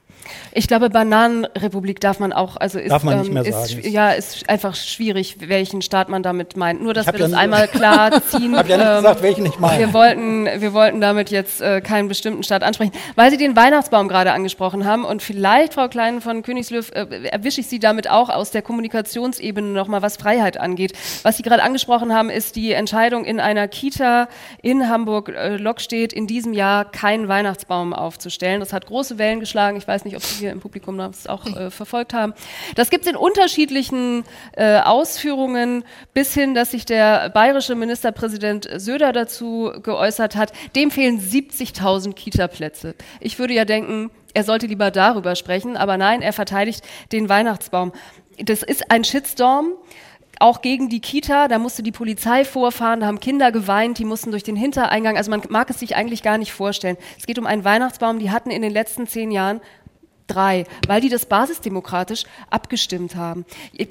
Ich glaube, Bananenrepublik darf man auch, also ist, darf man nicht ähm, mehr sagen. Ist, ja, ist einfach schwierig, welchen Staat man damit meint. Nur, dass wir ja das einmal klar ziehen. Ich habe ja nicht ähm, gesagt, welchen ich meine. Wir wollten, wir wollten damit jetzt äh, keinen bestimmten Staat ansprechen, weil Sie den Weihnachtsbaum gerade angesprochen haben und vielleicht, Frau Klein von Königslöw, äh, erwische ich Sie damit auch aus der Kommunikationsebene nochmal, was Freiheit angeht. Was Sie gerade angesprochen haben, ist die Entscheidung in einer Kita in Hamburg-Lockstedt äh, in diesem Jahr keinen Weihnachtsbaum aufzustellen. Das hat große Wellen geschlagen. Ich weiß nicht, ob Sie hier im Publikum das auch äh, verfolgt haben. Das gibt es in unterschiedlichen äh, Ausführungen bis hin, dass sich der bayerische Ministerpräsident Söder dazu geäußert hat. Dem fehlen 70.000 Kita-Plätze. Ich würde ja denken, er sollte lieber darüber sprechen, aber nein, er verteidigt den Weihnachtsbaum. Das ist ein Shitstorm auch gegen die Kita, da musste die Polizei vorfahren, da haben Kinder geweint, die mussten durch den Hintereingang. Also man mag es sich eigentlich gar nicht vorstellen. Es geht um einen Weihnachtsbaum, die hatten in den letzten zehn Jahren drei, weil die das basisdemokratisch abgestimmt haben.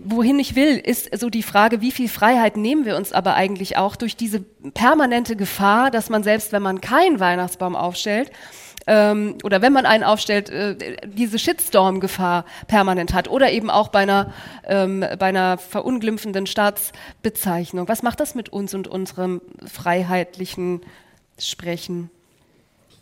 Wohin ich will, ist so die Frage, wie viel Freiheit nehmen wir uns aber eigentlich auch durch diese permanente Gefahr, dass man selbst, wenn man keinen Weihnachtsbaum aufstellt, ähm, oder wenn man einen aufstellt, äh, diese Shitstorm-Gefahr permanent hat oder eben auch bei einer, ähm, bei einer verunglimpfenden Staatsbezeichnung. Was macht das mit uns und unserem freiheitlichen Sprechen?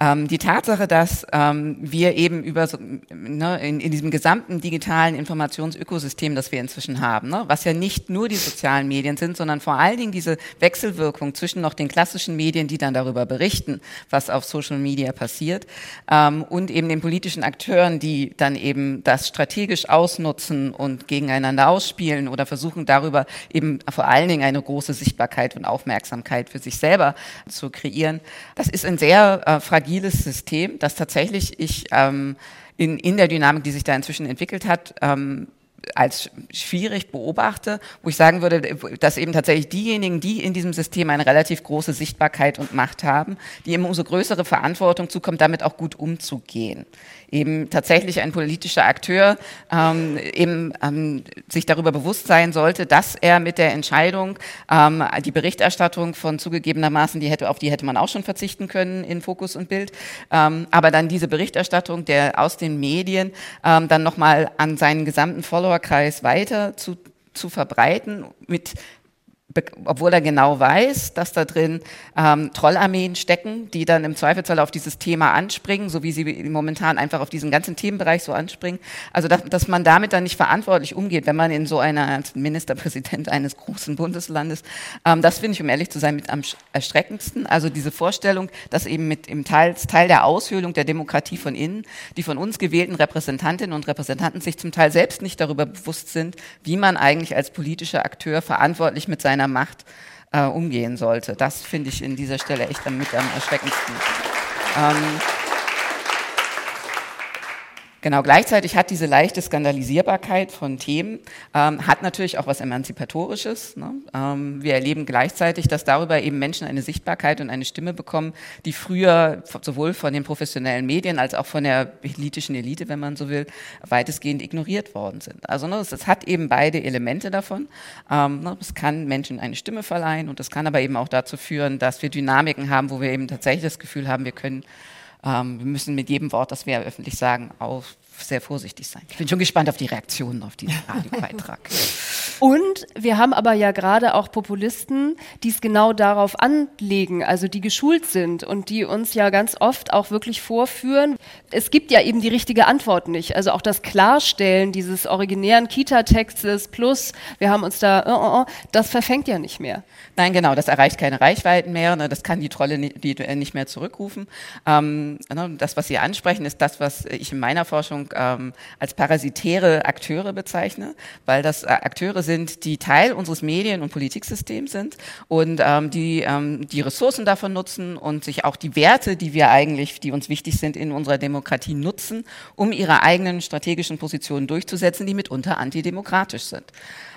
Ähm, die Tatsache, dass ähm, wir eben über so, ne, in, in, diesem gesamten digitalen Informationsökosystem, das wir inzwischen haben, ne, was ja nicht nur die sozialen Medien sind, sondern vor allen Dingen diese Wechselwirkung zwischen noch den klassischen Medien, die dann darüber berichten, was auf Social Media passiert, ähm, und eben den politischen Akteuren, die dann eben das strategisch ausnutzen und gegeneinander ausspielen oder versuchen darüber eben vor allen Dingen eine große Sichtbarkeit und Aufmerksamkeit für sich selber zu kreieren. Das ist ein sehr äh, fragiles System, das tatsächlich ich ähm, in, in der Dynamik, die sich da inzwischen entwickelt hat, ähm, als schwierig beobachte, wo ich sagen würde, dass eben tatsächlich diejenigen, die in diesem System eine relativ große Sichtbarkeit und Macht haben, die eben umso größere Verantwortung zukommt, damit auch gut umzugehen eben tatsächlich ein politischer Akteur ähm, eben ähm, sich darüber bewusst sein sollte, dass er mit der Entscheidung ähm, die Berichterstattung von zugegebenermaßen, die hätte, auf die hätte man auch schon verzichten können in Fokus und Bild, ähm, aber dann diese Berichterstattung der aus den Medien ähm, dann nochmal an seinen gesamten Followerkreis weiter zu zu verbreiten mit obwohl er genau weiß, dass da drin ähm, Trollarmeen stecken, die dann im Zweifelsfall auf dieses Thema anspringen, so wie sie momentan einfach auf diesen ganzen Themenbereich so anspringen. Also dass, dass man damit dann nicht verantwortlich umgeht, wenn man in so einer als Ministerpräsident eines großen Bundeslandes, ähm, das finde ich, um ehrlich zu sein, mit am erschreckendsten. Also diese Vorstellung, dass eben mit im Teil, Teil der Aushöhlung der Demokratie von innen, die von uns gewählten Repräsentantinnen und Repräsentanten sich zum Teil selbst nicht darüber bewusst sind, wie man eigentlich als politischer Akteur verantwortlich mit seiner Macht äh, umgehen sollte. Das finde ich in dieser Stelle echt mit am erschreckendsten. Ähm, Genau, gleichzeitig hat diese leichte Skandalisierbarkeit von Themen, ähm, hat natürlich auch was Emanzipatorisches. Ne? Ähm, wir erleben gleichzeitig, dass darüber eben Menschen eine Sichtbarkeit und eine Stimme bekommen, die früher sowohl von den professionellen Medien als auch von der politischen Elite, wenn man so will, weitestgehend ignoriert worden sind. Also ne, es, hat eben beide Elemente davon. Ähm, ne, es kann Menschen eine Stimme verleihen und es kann aber eben auch dazu führen, dass wir Dynamiken haben, wo wir eben tatsächlich das Gefühl haben, wir können wir müssen mit jedem Wort, das wir öffentlich sagen, auch sehr vorsichtig sein. Ich bin schon gespannt auf die Reaktionen auf diesen Radiobeitrag. Und wir haben aber ja gerade auch Populisten, die es genau darauf anlegen, also die geschult sind und die uns ja ganz oft auch wirklich vorführen. Es gibt ja eben die richtige Antwort nicht. Also auch das Klarstellen dieses originären Kita-Textes plus, wir haben uns da, oh, oh, oh, das verfängt ja nicht mehr. Nein, genau, das erreicht keine Reichweiten mehr, ne, das kann die Trolle nicht mehr zurückrufen. Ähm, ne, das, was Sie ansprechen, ist das, was ich in meiner Forschung ähm, als parasitäre Akteure bezeichne, weil das äh, Akteure sind, die Teil unseres Medien- und Politiksystems sind und ähm, die ähm, die Ressourcen davon nutzen und sich auch die Werte, die wir eigentlich, die uns wichtig sind in unserer Demokratie nutzen, um ihre eigenen strategischen Positionen durchzusetzen, die mitunter antidemokratisch sind.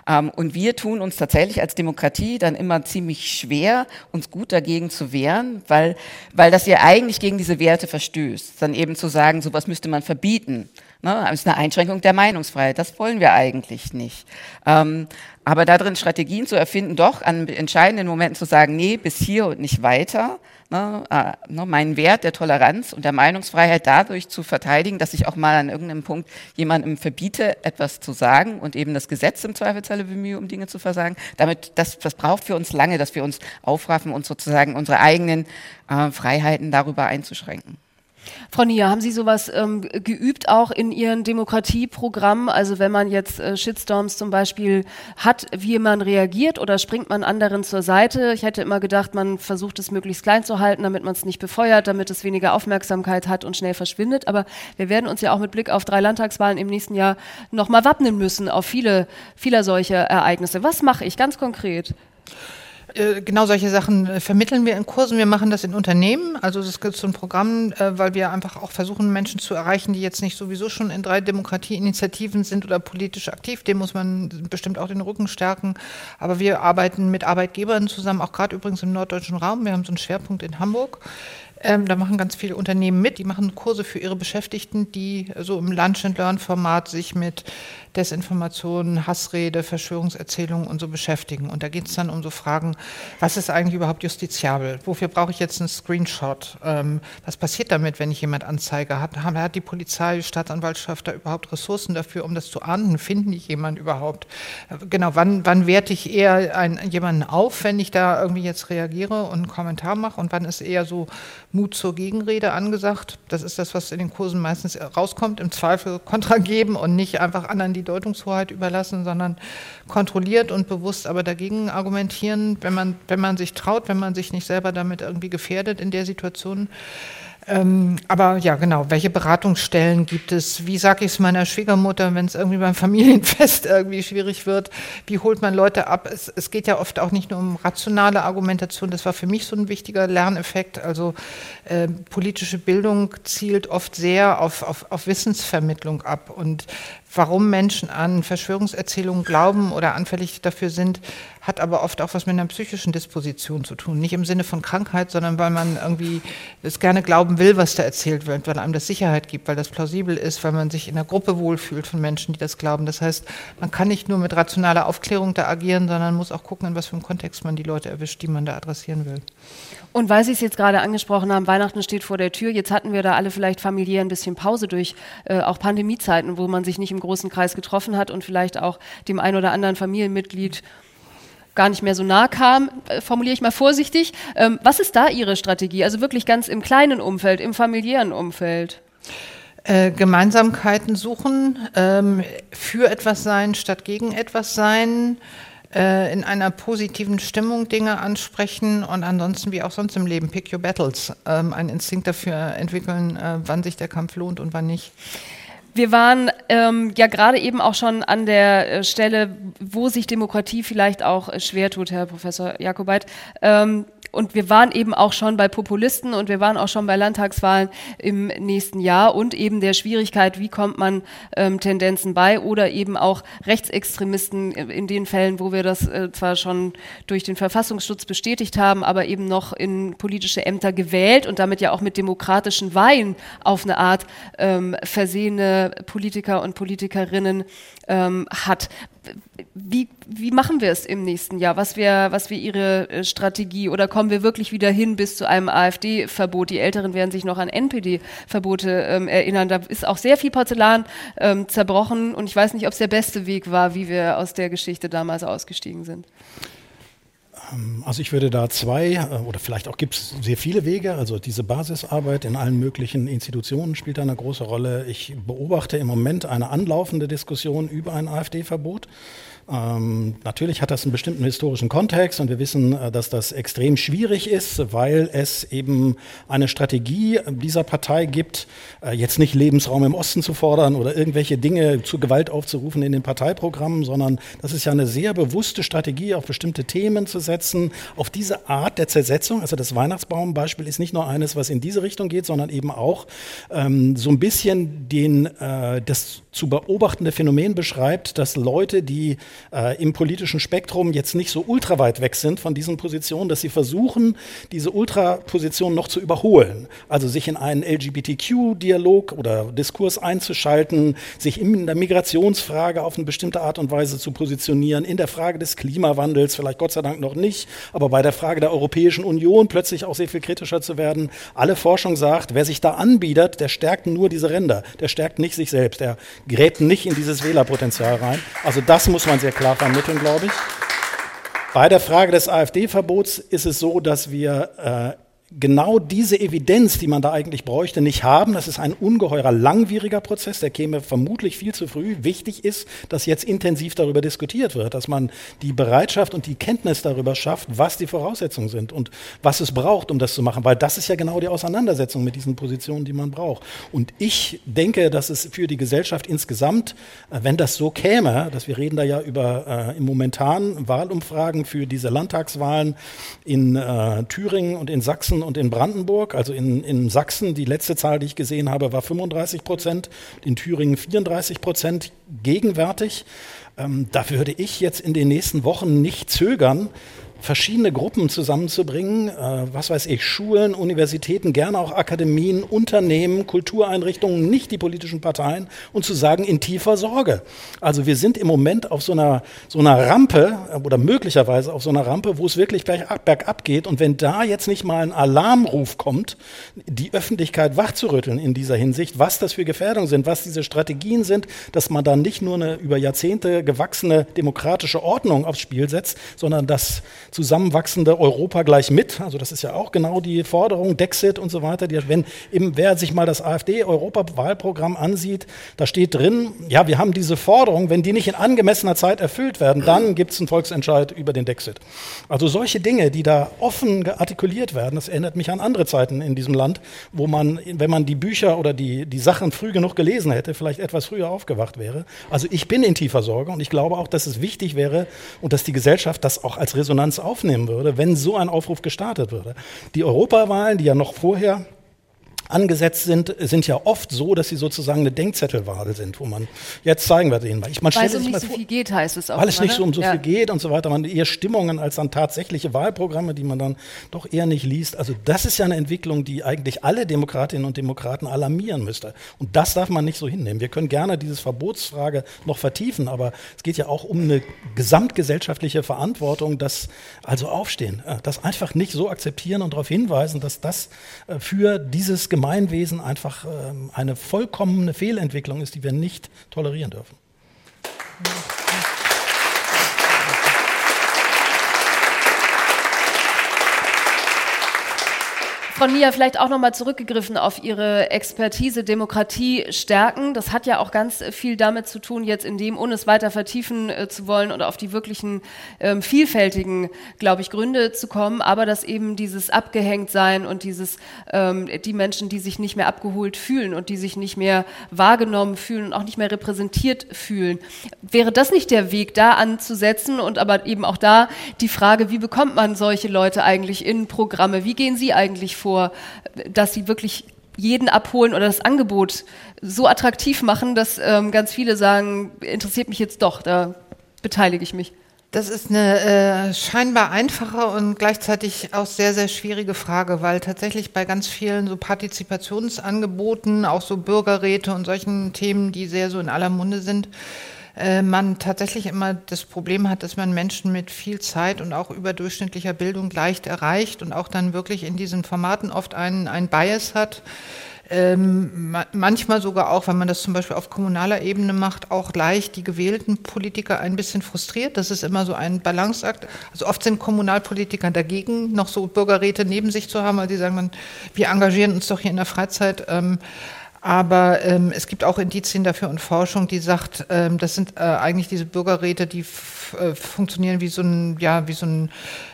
Ähm, und wir tun uns tatsächlich als Demokratie dann immer ziemlich schwer, uns gut dagegen zu wehren, weil, weil das ja eigentlich gegen diese Werte verstößt. Dann eben zu sagen, sowas müsste man verbieten. Ne? Das ist eine Einschränkung der Meinungsfreiheit. Das wollen wir eigentlich nicht. Ähm, aber darin Strategien zu erfinden, doch an entscheidenden Momenten zu sagen, nee, bis hier und nicht weiter, ne, äh, ne, meinen Wert der Toleranz und der Meinungsfreiheit dadurch zu verteidigen, dass ich auch mal an irgendeinem Punkt jemandem verbiete, etwas zu sagen und eben das Gesetz im Zweifelsfalle bemühe, um Dinge zu versagen. Damit, das, das braucht für uns lange, dass wir uns aufraffen und sozusagen unsere eigenen äh, Freiheiten darüber einzuschränken. Frau Nia, haben Sie sowas ähm, geübt auch in Ihren Demokratieprogrammen? Also wenn man jetzt äh, Shitstorms zum Beispiel hat, wie man reagiert oder springt man anderen zur Seite? Ich hätte immer gedacht, man versucht es möglichst klein zu halten, damit man es nicht befeuert, damit es weniger Aufmerksamkeit hat und schnell verschwindet. Aber wir werden uns ja auch mit Blick auf drei Landtagswahlen im nächsten Jahr nochmal wappnen müssen auf viele, vieler solcher Ereignisse. Was mache ich ganz konkret? Äh, genau solche Sachen äh, vermitteln wir in Kursen. Wir machen das in Unternehmen. Also es gibt so ein Programm, äh, weil wir einfach auch versuchen, Menschen zu erreichen, die jetzt nicht sowieso schon in drei Demokratieinitiativen sind oder politisch aktiv. Dem muss man bestimmt auch den Rücken stärken. Aber wir arbeiten mit Arbeitgebern zusammen, auch gerade übrigens im norddeutschen Raum. Wir haben so einen Schwerpunkt in Hamburg. Ähm, da machen ganz viele Unternehmen mit. Die machen Kurse für ihre Beschäftigten, die so im Lunch and Learn Format sich mit Desinformation, Hassrede, Verschwörungserzählungen und so beschäftigen. Und da geht es dann um so Fragen, was ist eigentlich überhaupt justiziabel? Wofür brauche ich jetzt einen Screenshot? Ähm, was passiert damit, wenn ich jemand anzeige? Hat, hat die Polizei, Staatsanwaltschaft da überhaupt Ressourcen dafür, um das zu ahnden? Finden die jemand überhaupt? Genau, wann, wann werte ich eher einen, jemanden auf, wenn ich da irgendwie jetzt reagiere und einen Kommentar mache? Und wann ist eher so Mut zur Gegenrede angesagt? Das ist das, was in den Kursen meistens rauskommt. Im Zweifel kontra geben und nicht einfach anderen die die Deutungshoheit überlassen, sondern kontrolliert und bewusst aber dagegen argumentieren, wenn man, wenn man sich traut, wenn man sich nicht selber damit irgendwie gefährdet in der Situation. Ähm, aber ja, genau, welche Beratungsstellen gibt es? Wie sage ich es meiner Schwiegermutter, wenn es irgendwie beim Familienfest irgendwie schwierig wird? Wie holt man Leute ab? Es, es, geht ja oft auch nicht nur um rationale Argumentation, das war für mich so ein wichtiger Lerneffekt. Also äh, politische Bildung zielt oft sehr auf, auf, auf Wissensvermittlung ab. Und warum Menschen an Verschwörungserzählungen glauben oder anfällig dafür sind, hat aber oft auch was mit einer psychischen Disposition zu tun. Nicht im Sinne von Krankheit, sondern weil man irgendwie es gerne glauben will, was da erzählt wird, weil einem das Sicherheit gibt, weil das plausibel ist, weil man sich in einer Gruppe wohlfühlt von Menschen, die das glauben. Das heißt, man kann nicht nur mit rationaler Aufklärung da agieren, sondern muss auch gucken, in was für einem Kontext man die Leute erwischt, die man da adressieren will. Und weil Sie es jetzt gerade angesprochen haben, Weihnachten steht vor der Tür. Jetzt hatten wir da alle vielleicht familiär ein bisschen Pause durch äh, auch Pandemiezeiten, wo man sich nicht im großen Kreis getroffen hat und vielleicht auch dem ein oder anderen Familienmitglied gar nicht mehr so nah kam, äh, formuliere ich mal vorsichtig. Ähm, was ist da Ihre Strategie? Also wirklich ganz im kleinen Umfeld, im familiären Umfeld? Äh, Gemeinsamkeiten suchen, ähm, für etwas sein statt gegen etwas sein, äh, in einer positiven Stimmung Dinge ansprechen und ansonsten wie auch sonst im Leben, pick your battles, ähm, einen Instinkt dafür entwickeln, äh, wann sich der Kampf lohnt und wann nicht. Wir waren ähm, ja gerade eben auch schon an der äh, Stelle, wo sich Demokratie vielleicht auch äh, schwer tut, Herr Professor Jakobait. Ähm, und wir waren eben auch schon bei Populisten und wir waren auch schon bei Landtagswahlen im nächsten Jahr und eben der Schwierigkeit, wie kommt man ähm, Tendenzen bei oder eben auch Rechtsextremisten in den Fällen, wo wir das äh, zwar schon durch den Verfassungsschutz bestätigt haben, aber eben noch in politische Ämter gewählt und damit ja auch mit demokratischen Weihen auf eine Art ähm, versehene Politiker und Politikerinnen ähm, hat. Wie, wie machen wir es im nächsten Jahr? Was wäre was wär Ihre äh, Strategie? Oder kommen wir wirklich wieder hin bis zu einem AfD-Verbot? Die Älteren werden sich noch an NPD-Verbote ähm, erinnern. Da ist auch sehr viel Porzellan ähm, zerbrochen und ich weiß nicht, ob es der beste Weg war, wie wir aus der Geschichte damals ausgestiegen sind. Ähm, also ich würde da zwei äh, oder vielleicht auch gibt es sehr viele Wege. Also diese Basisarbeit in allen möglichen Institutionen spielt da eine große Rolle. Ich beobachte im Moment eine anlaufende Diskussion über ein AfD-Verbot. Ähm, natürlich hat das einen bestimmten historischen Kontext und wir wissen, äh, dass das extrem schwierig ist, weil es eben eine Strategie dieser Partei gibt, äh, jetzt nicht Lebensraum im Osten zu fordern oder irgendwelche Dinge zu Gewalt aufzurufen in den Parteiprogrammen, sondern das ist ja eine sehr bewusste Strategie, auf bestimmte Themen zu setzen, auf diese Art der Zersetzung. Also das Weihnachtsbaumbeispiel ist nicht nur eines, was in diese Richtung geht, sondern eben auch ähm, so ein bisschen den, äh, das zu beobachtende Phänomen beschreibt, dass Leute, die äh, im politischen Spektrum jetzt nicht so ultra weit weg sind von diesen Positionen, dass sie versuchen, diese Ultraposition noch zu überholen. Also sich in einen LGBTQ-Dialog oder Diskurs einzuschalten, sich in der Migrationsfrage auf eine bestimmte Art und Weise zu positionieren, in der Frage des Klimawandels, vielleicht Gott sei Dank noch nicht, aber bei der Frage der Europäischen Union plötzlich auch sehr viel kritischer zu werden. Alle Forschung sagt, wer sich da anbietet, der stärkt nur diese Ränder, der stärkt nicht sich selbst, der gräbt nicht in dieses Wählerpotenzial rein. Also das muss man sehr klar vermitteln, glaube ich. Bei der Frage des AfD-Verbots ist es so, dass wir äh, genau diese Evidenz, die man da eigentlich bräuchte, nicht haben. Das ist ein ungeheurer langwieriger Prozess, der käme vermutlich viel zu früh. Wichtig ist, dass jetzt intensiv darüber diskutiert wird, dass man die Bereitschaft und die Kenntnis darüber schafft, was die Voraussetzungen sind und was es braucht, um das zu machen, weil das ist ja genau die Auseinandersetzung mit diesen Positionen, die man braucht. Und ich denke, dass es für die Gesellschaft insgesamt, äh, wenn das so käme, dass wir reden da ja über äh, im momentanen Wahlumfragen für diese Landtagswahlen in äh, Thüringen und in Sachsen und in Brandenburg, also in, in Sachsen, die letzte Zahl, die ich gesehen habe, war 35 Prozent, in Thüringen 34 Prozent gegenwärtig. Ähm, da würde ich jetzt in den nächsten Wochen nicht zögern, verschiedene Gruppen zusammenzubringen, äh, was weiß ich, Schulen, Universitäten, gerne auch Akademien, Unternehmen, Kultureinrichtungen, nicht die politischen Parteien. Und zu sagen, in tiefer Sorge. Also wir sind im Moment auf so einer, so einer Rampe äh, oder möglicherweise auf so einer Rampe, wo es wirklich bergab, bergab geht. Und wenn da jetzt nicht mal ein Alarmruf kommt, die Öffentlichkeit wachzurütteln in dieser Hinsicht, was das für Gefährdungen sind, was diese Strategien sind, dass man da nicht nur eine über Jahrzehnte gewachsene demokratische Ordnung aufs Spiel setzt, sondern dass zusammenwachsende Europa gleich mit. Also das ist ja auch genau die Forderung, Dexit und so weiter. Die, wenn eben, wer sich mal das AfD-Europawahlprogramm ansieht, da steht drin, ja, wir haben diese Forderung, wenn die nicht in angemessener Zeit erfüllt werden, dann gibt es einen Volksentscheid über den Dexit. Also solche Dinge, die da offen artikuliert werden, das erinnert mich an andere Zeiten in diesem Land, wo man, wenn man die Bücher oder die, die Sachen früh genug gelesen hätte, vielleicht etwas früher aufgewacht wäre. Also ich bin in tiefer Sorge und ich glaube auch, dass es wichtig wäre und dass die Gesellschaft das auch als Resonanz aufnehmen würde, wenn so ein Aufruf gestartet würde. Die Europawahlen, die ja noch vorher angesetzt sind, sind ja oft so, dass sie sozusagen eine Denkzettelwahl sind, wo man jetzt zeigen wir denen mal. Ich, man weil es um nicht so viel geht, heißt es auch. Weil es nicht so um so ja. viel geht und so weiter. Man eher Stimmungen als dann tatsächliche Wahlprogramme, die man dann doch eher nicht liest. Also das ist ja eine Entwicklung, die eigentlich alle Demokratinnen und Demokraten alarmieren müsste. Und das darf man nicht so hinnehmen. Wir können gerne diese Verbotsfrage noch vertiefen, aber es geht ja auch um eine gesamtgesellschaftliche Verantwortung, dass also aufstehen, äh, das einfach nicht so akzeptieren und darauf hinweisen, dass das äh, für dieses Gemeinwesen einfach ähm, eine vollkommene Fehlentwicklung ist, die wir nicht tolerieren dürfen. Frau Nia, vielleicht auch nochmal zurückgegriffen auf Ihre Expertise Demokratie stärken. Das hat ja auch ganz viel damit zu tun, jetzt in dem, ohne es weiter vertiefen äh, zu wollen oder auf die wirklichen ähm, vielfältigen, glaube ich, Gründe zu kommen, aber dass eben dieses Abgehängtsein und dieses, ähm, die Menschen, die sich nicht mehr abgeholt fühlen und die sich nicht mehr wahrgenommen fühlen und auch nicht mehr repräsentiert fühlen. Wäre das nicht der Weg, da anzusetzen und aber eben auch da die Frage, wie bekommt man solche Leute eigentlich in Programme? Wie gehen Sie eigentlich vor? Vor, dass sie wirklich jeden abholen oder das Angebot so attraktiv machen, dass ähm, ganz viele sagen, interessiert mich jetzt doch, da beteilige ich mich. Das ist eine äh, scheinbar einfache und gleichzeitig auch sehr, sehr schwierige Frage, weil tatsächlich bei ganz vielen so Partizipationsangeboten, auch so Bürgerräte und solchen Themen, die sehr so in aller Munde sind, äh, man tatsächlich immer das Problem hat, dass man Menschen mit viel Zeit und auch überdurchschnittlicher Bildung leicht erreicht und auch dann wirklich in diesen Formaten oft einen, einen Bias hat. Ähm, manchmal sogar auch, wenn man das zum Beispiel auf kommunaler Ebene macht, auch leicht die gewählten Politiker ein bisschen frustriert. Das ist immer so ein Balanceakt. Also oft sind Kommunalpolitiker dagegen, noch so Bürgerräte neben sich zu haben, weil die sagen, man, wir engagieren uns doch hier in der Freizeit. Ähm, aber ähm, es gibt auch Indizien dafür und Forschung, die sagt, ähm, das sind äh, eigentlich diese Bürgerräte, die äh, funktionieren wie so ein, ja, wie so ein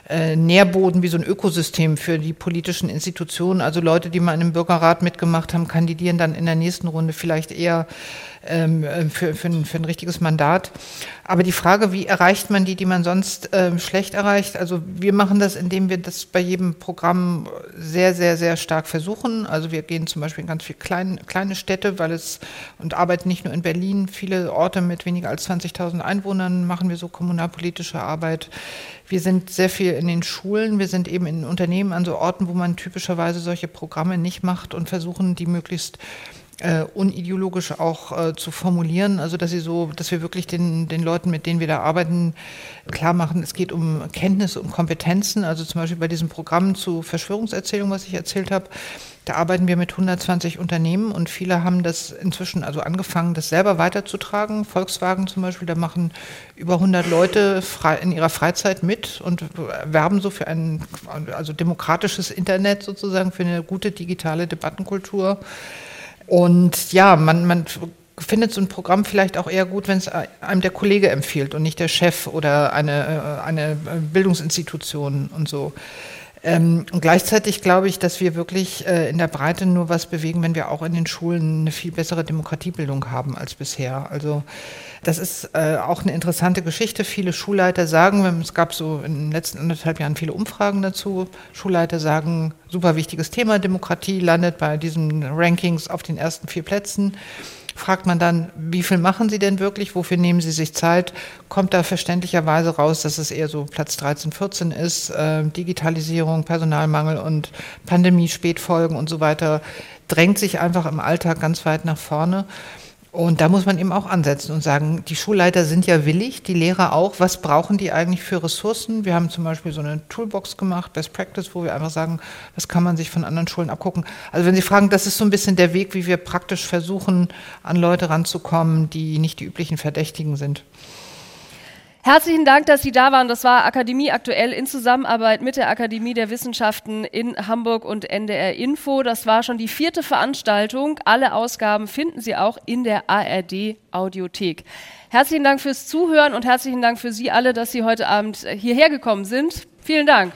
äh, Nährboden, wie so ein Ökosystem für die politischen Institutionen. Also Leute, die mal in einem Bürgerrat mitgemacht haben, kandidieren dann in der nächsten Runde vielleicht eher ähm, äh, für, für, ein, für ein richtiges Mandat. Aber die Frage, wie erreicht man die, die man sonst ähm, schlecht erreicht? Also wir machen das, indem wir das bei jedem Programm sehr, sehr, sehr stark versuchen. Also wir gehen zum Beispiel in ganz viele klein, kleine Städte, weil es und arbeiten nicht nur in Berlin, viele Orte mit weniger als 20.000 Einwohnern machen wir so kommunalpolitische Arbeit. Wir sind sehr viel in den Schulen, wir sind eben in Unternehmen an so Orten, wo man typischerweise solche Programme nicht macht und versuchen, die möglichst äh, unideologisch auch äh, zu formulieren, also dass sie so, dass wir wirklich den, den Leuten, mit denen wir da arbeiten, klar machen, es geht um Kenntnisse und Kompetenzen, also zum Beispiel bei diesem Programm zu Verschwörungserzählung, was ich erzählt habe, da arbeiten wir mit 120 Unternehmen und viele haben das inzwischen also angefangen, das selber weiterzutragen. Volkswagen zum Beispiel, da machen über 100 Leute frei, in ihrer Freizeit mit und werben so für ein also demokratisches Internet sozusagen, für eine gute digitale Debattenkultur. Und ja, man, man findet so ein Programm vielleicht auch eher gut, wenn es einem der Kollege empfiehlt und nicht der Chef oder eine, äh, eine Bildungsinstitution und so. Ähm, und gleichzeitig glaube ich, dass wir wirklich äh, in der Breite nur was bewegen, wenn wir auch in den Schulen eine viel bessere Demokratiebildung haben als bisher. Also das ist äh, auch eine interessante Geschichte. Viele Schulleiter sagen, es gab so in den letzten anderthalb Jahren viele Umfragen dazu, Schulleiter sagen, super wichtiges Thema, Demokratie landet bei diesen Rankings auf den ersten vier Plätzen fragt man dann, wie viel machen Sie denn wirklich, wofür nehmen Sie sich Zeit? Kommt da verständlicherweise raus, dass es eher so Platz 13, 14 ist, äh, Digitalisierung, Personalmangel und Pandemie, Spätfolgen und so weiter, drängt sich einfach im Alltag ganz weit nach vorne. Und da muss man eben auch ansetzen und sagen, die Schulleiter sind ja willig, die Lehrer auch. Was brauchen die eigentlich für Ressourcen? Wir haben zum Beispiel so eine Toolbox gemacht, Best Practice, wo wir einfach sagen, was kann man sich von anderen Schulen abgucken. Also wenn Sie fragen, das ist so ein bisschen der Weg, wie wir praktisch versuchen, an Leute ranzukommen, die nicht die üblichen Verdächtigen sind. Herzlichen Dank, dass Sie da waren. Das war Akademie aktuell in Zusammenarbeit mit der Akademie der Wissenschaften in Hamburg und NDR Info. Das war schon die vierte Veranstaltung. Alle Ausgaben finden Sie auch in der ARD Audiothek. Herzlichen Dank fürs Zuhören und herzlichen Dank für Sie alle, dass Sie heute Abend hierher gekommen sind. Vielen Dank.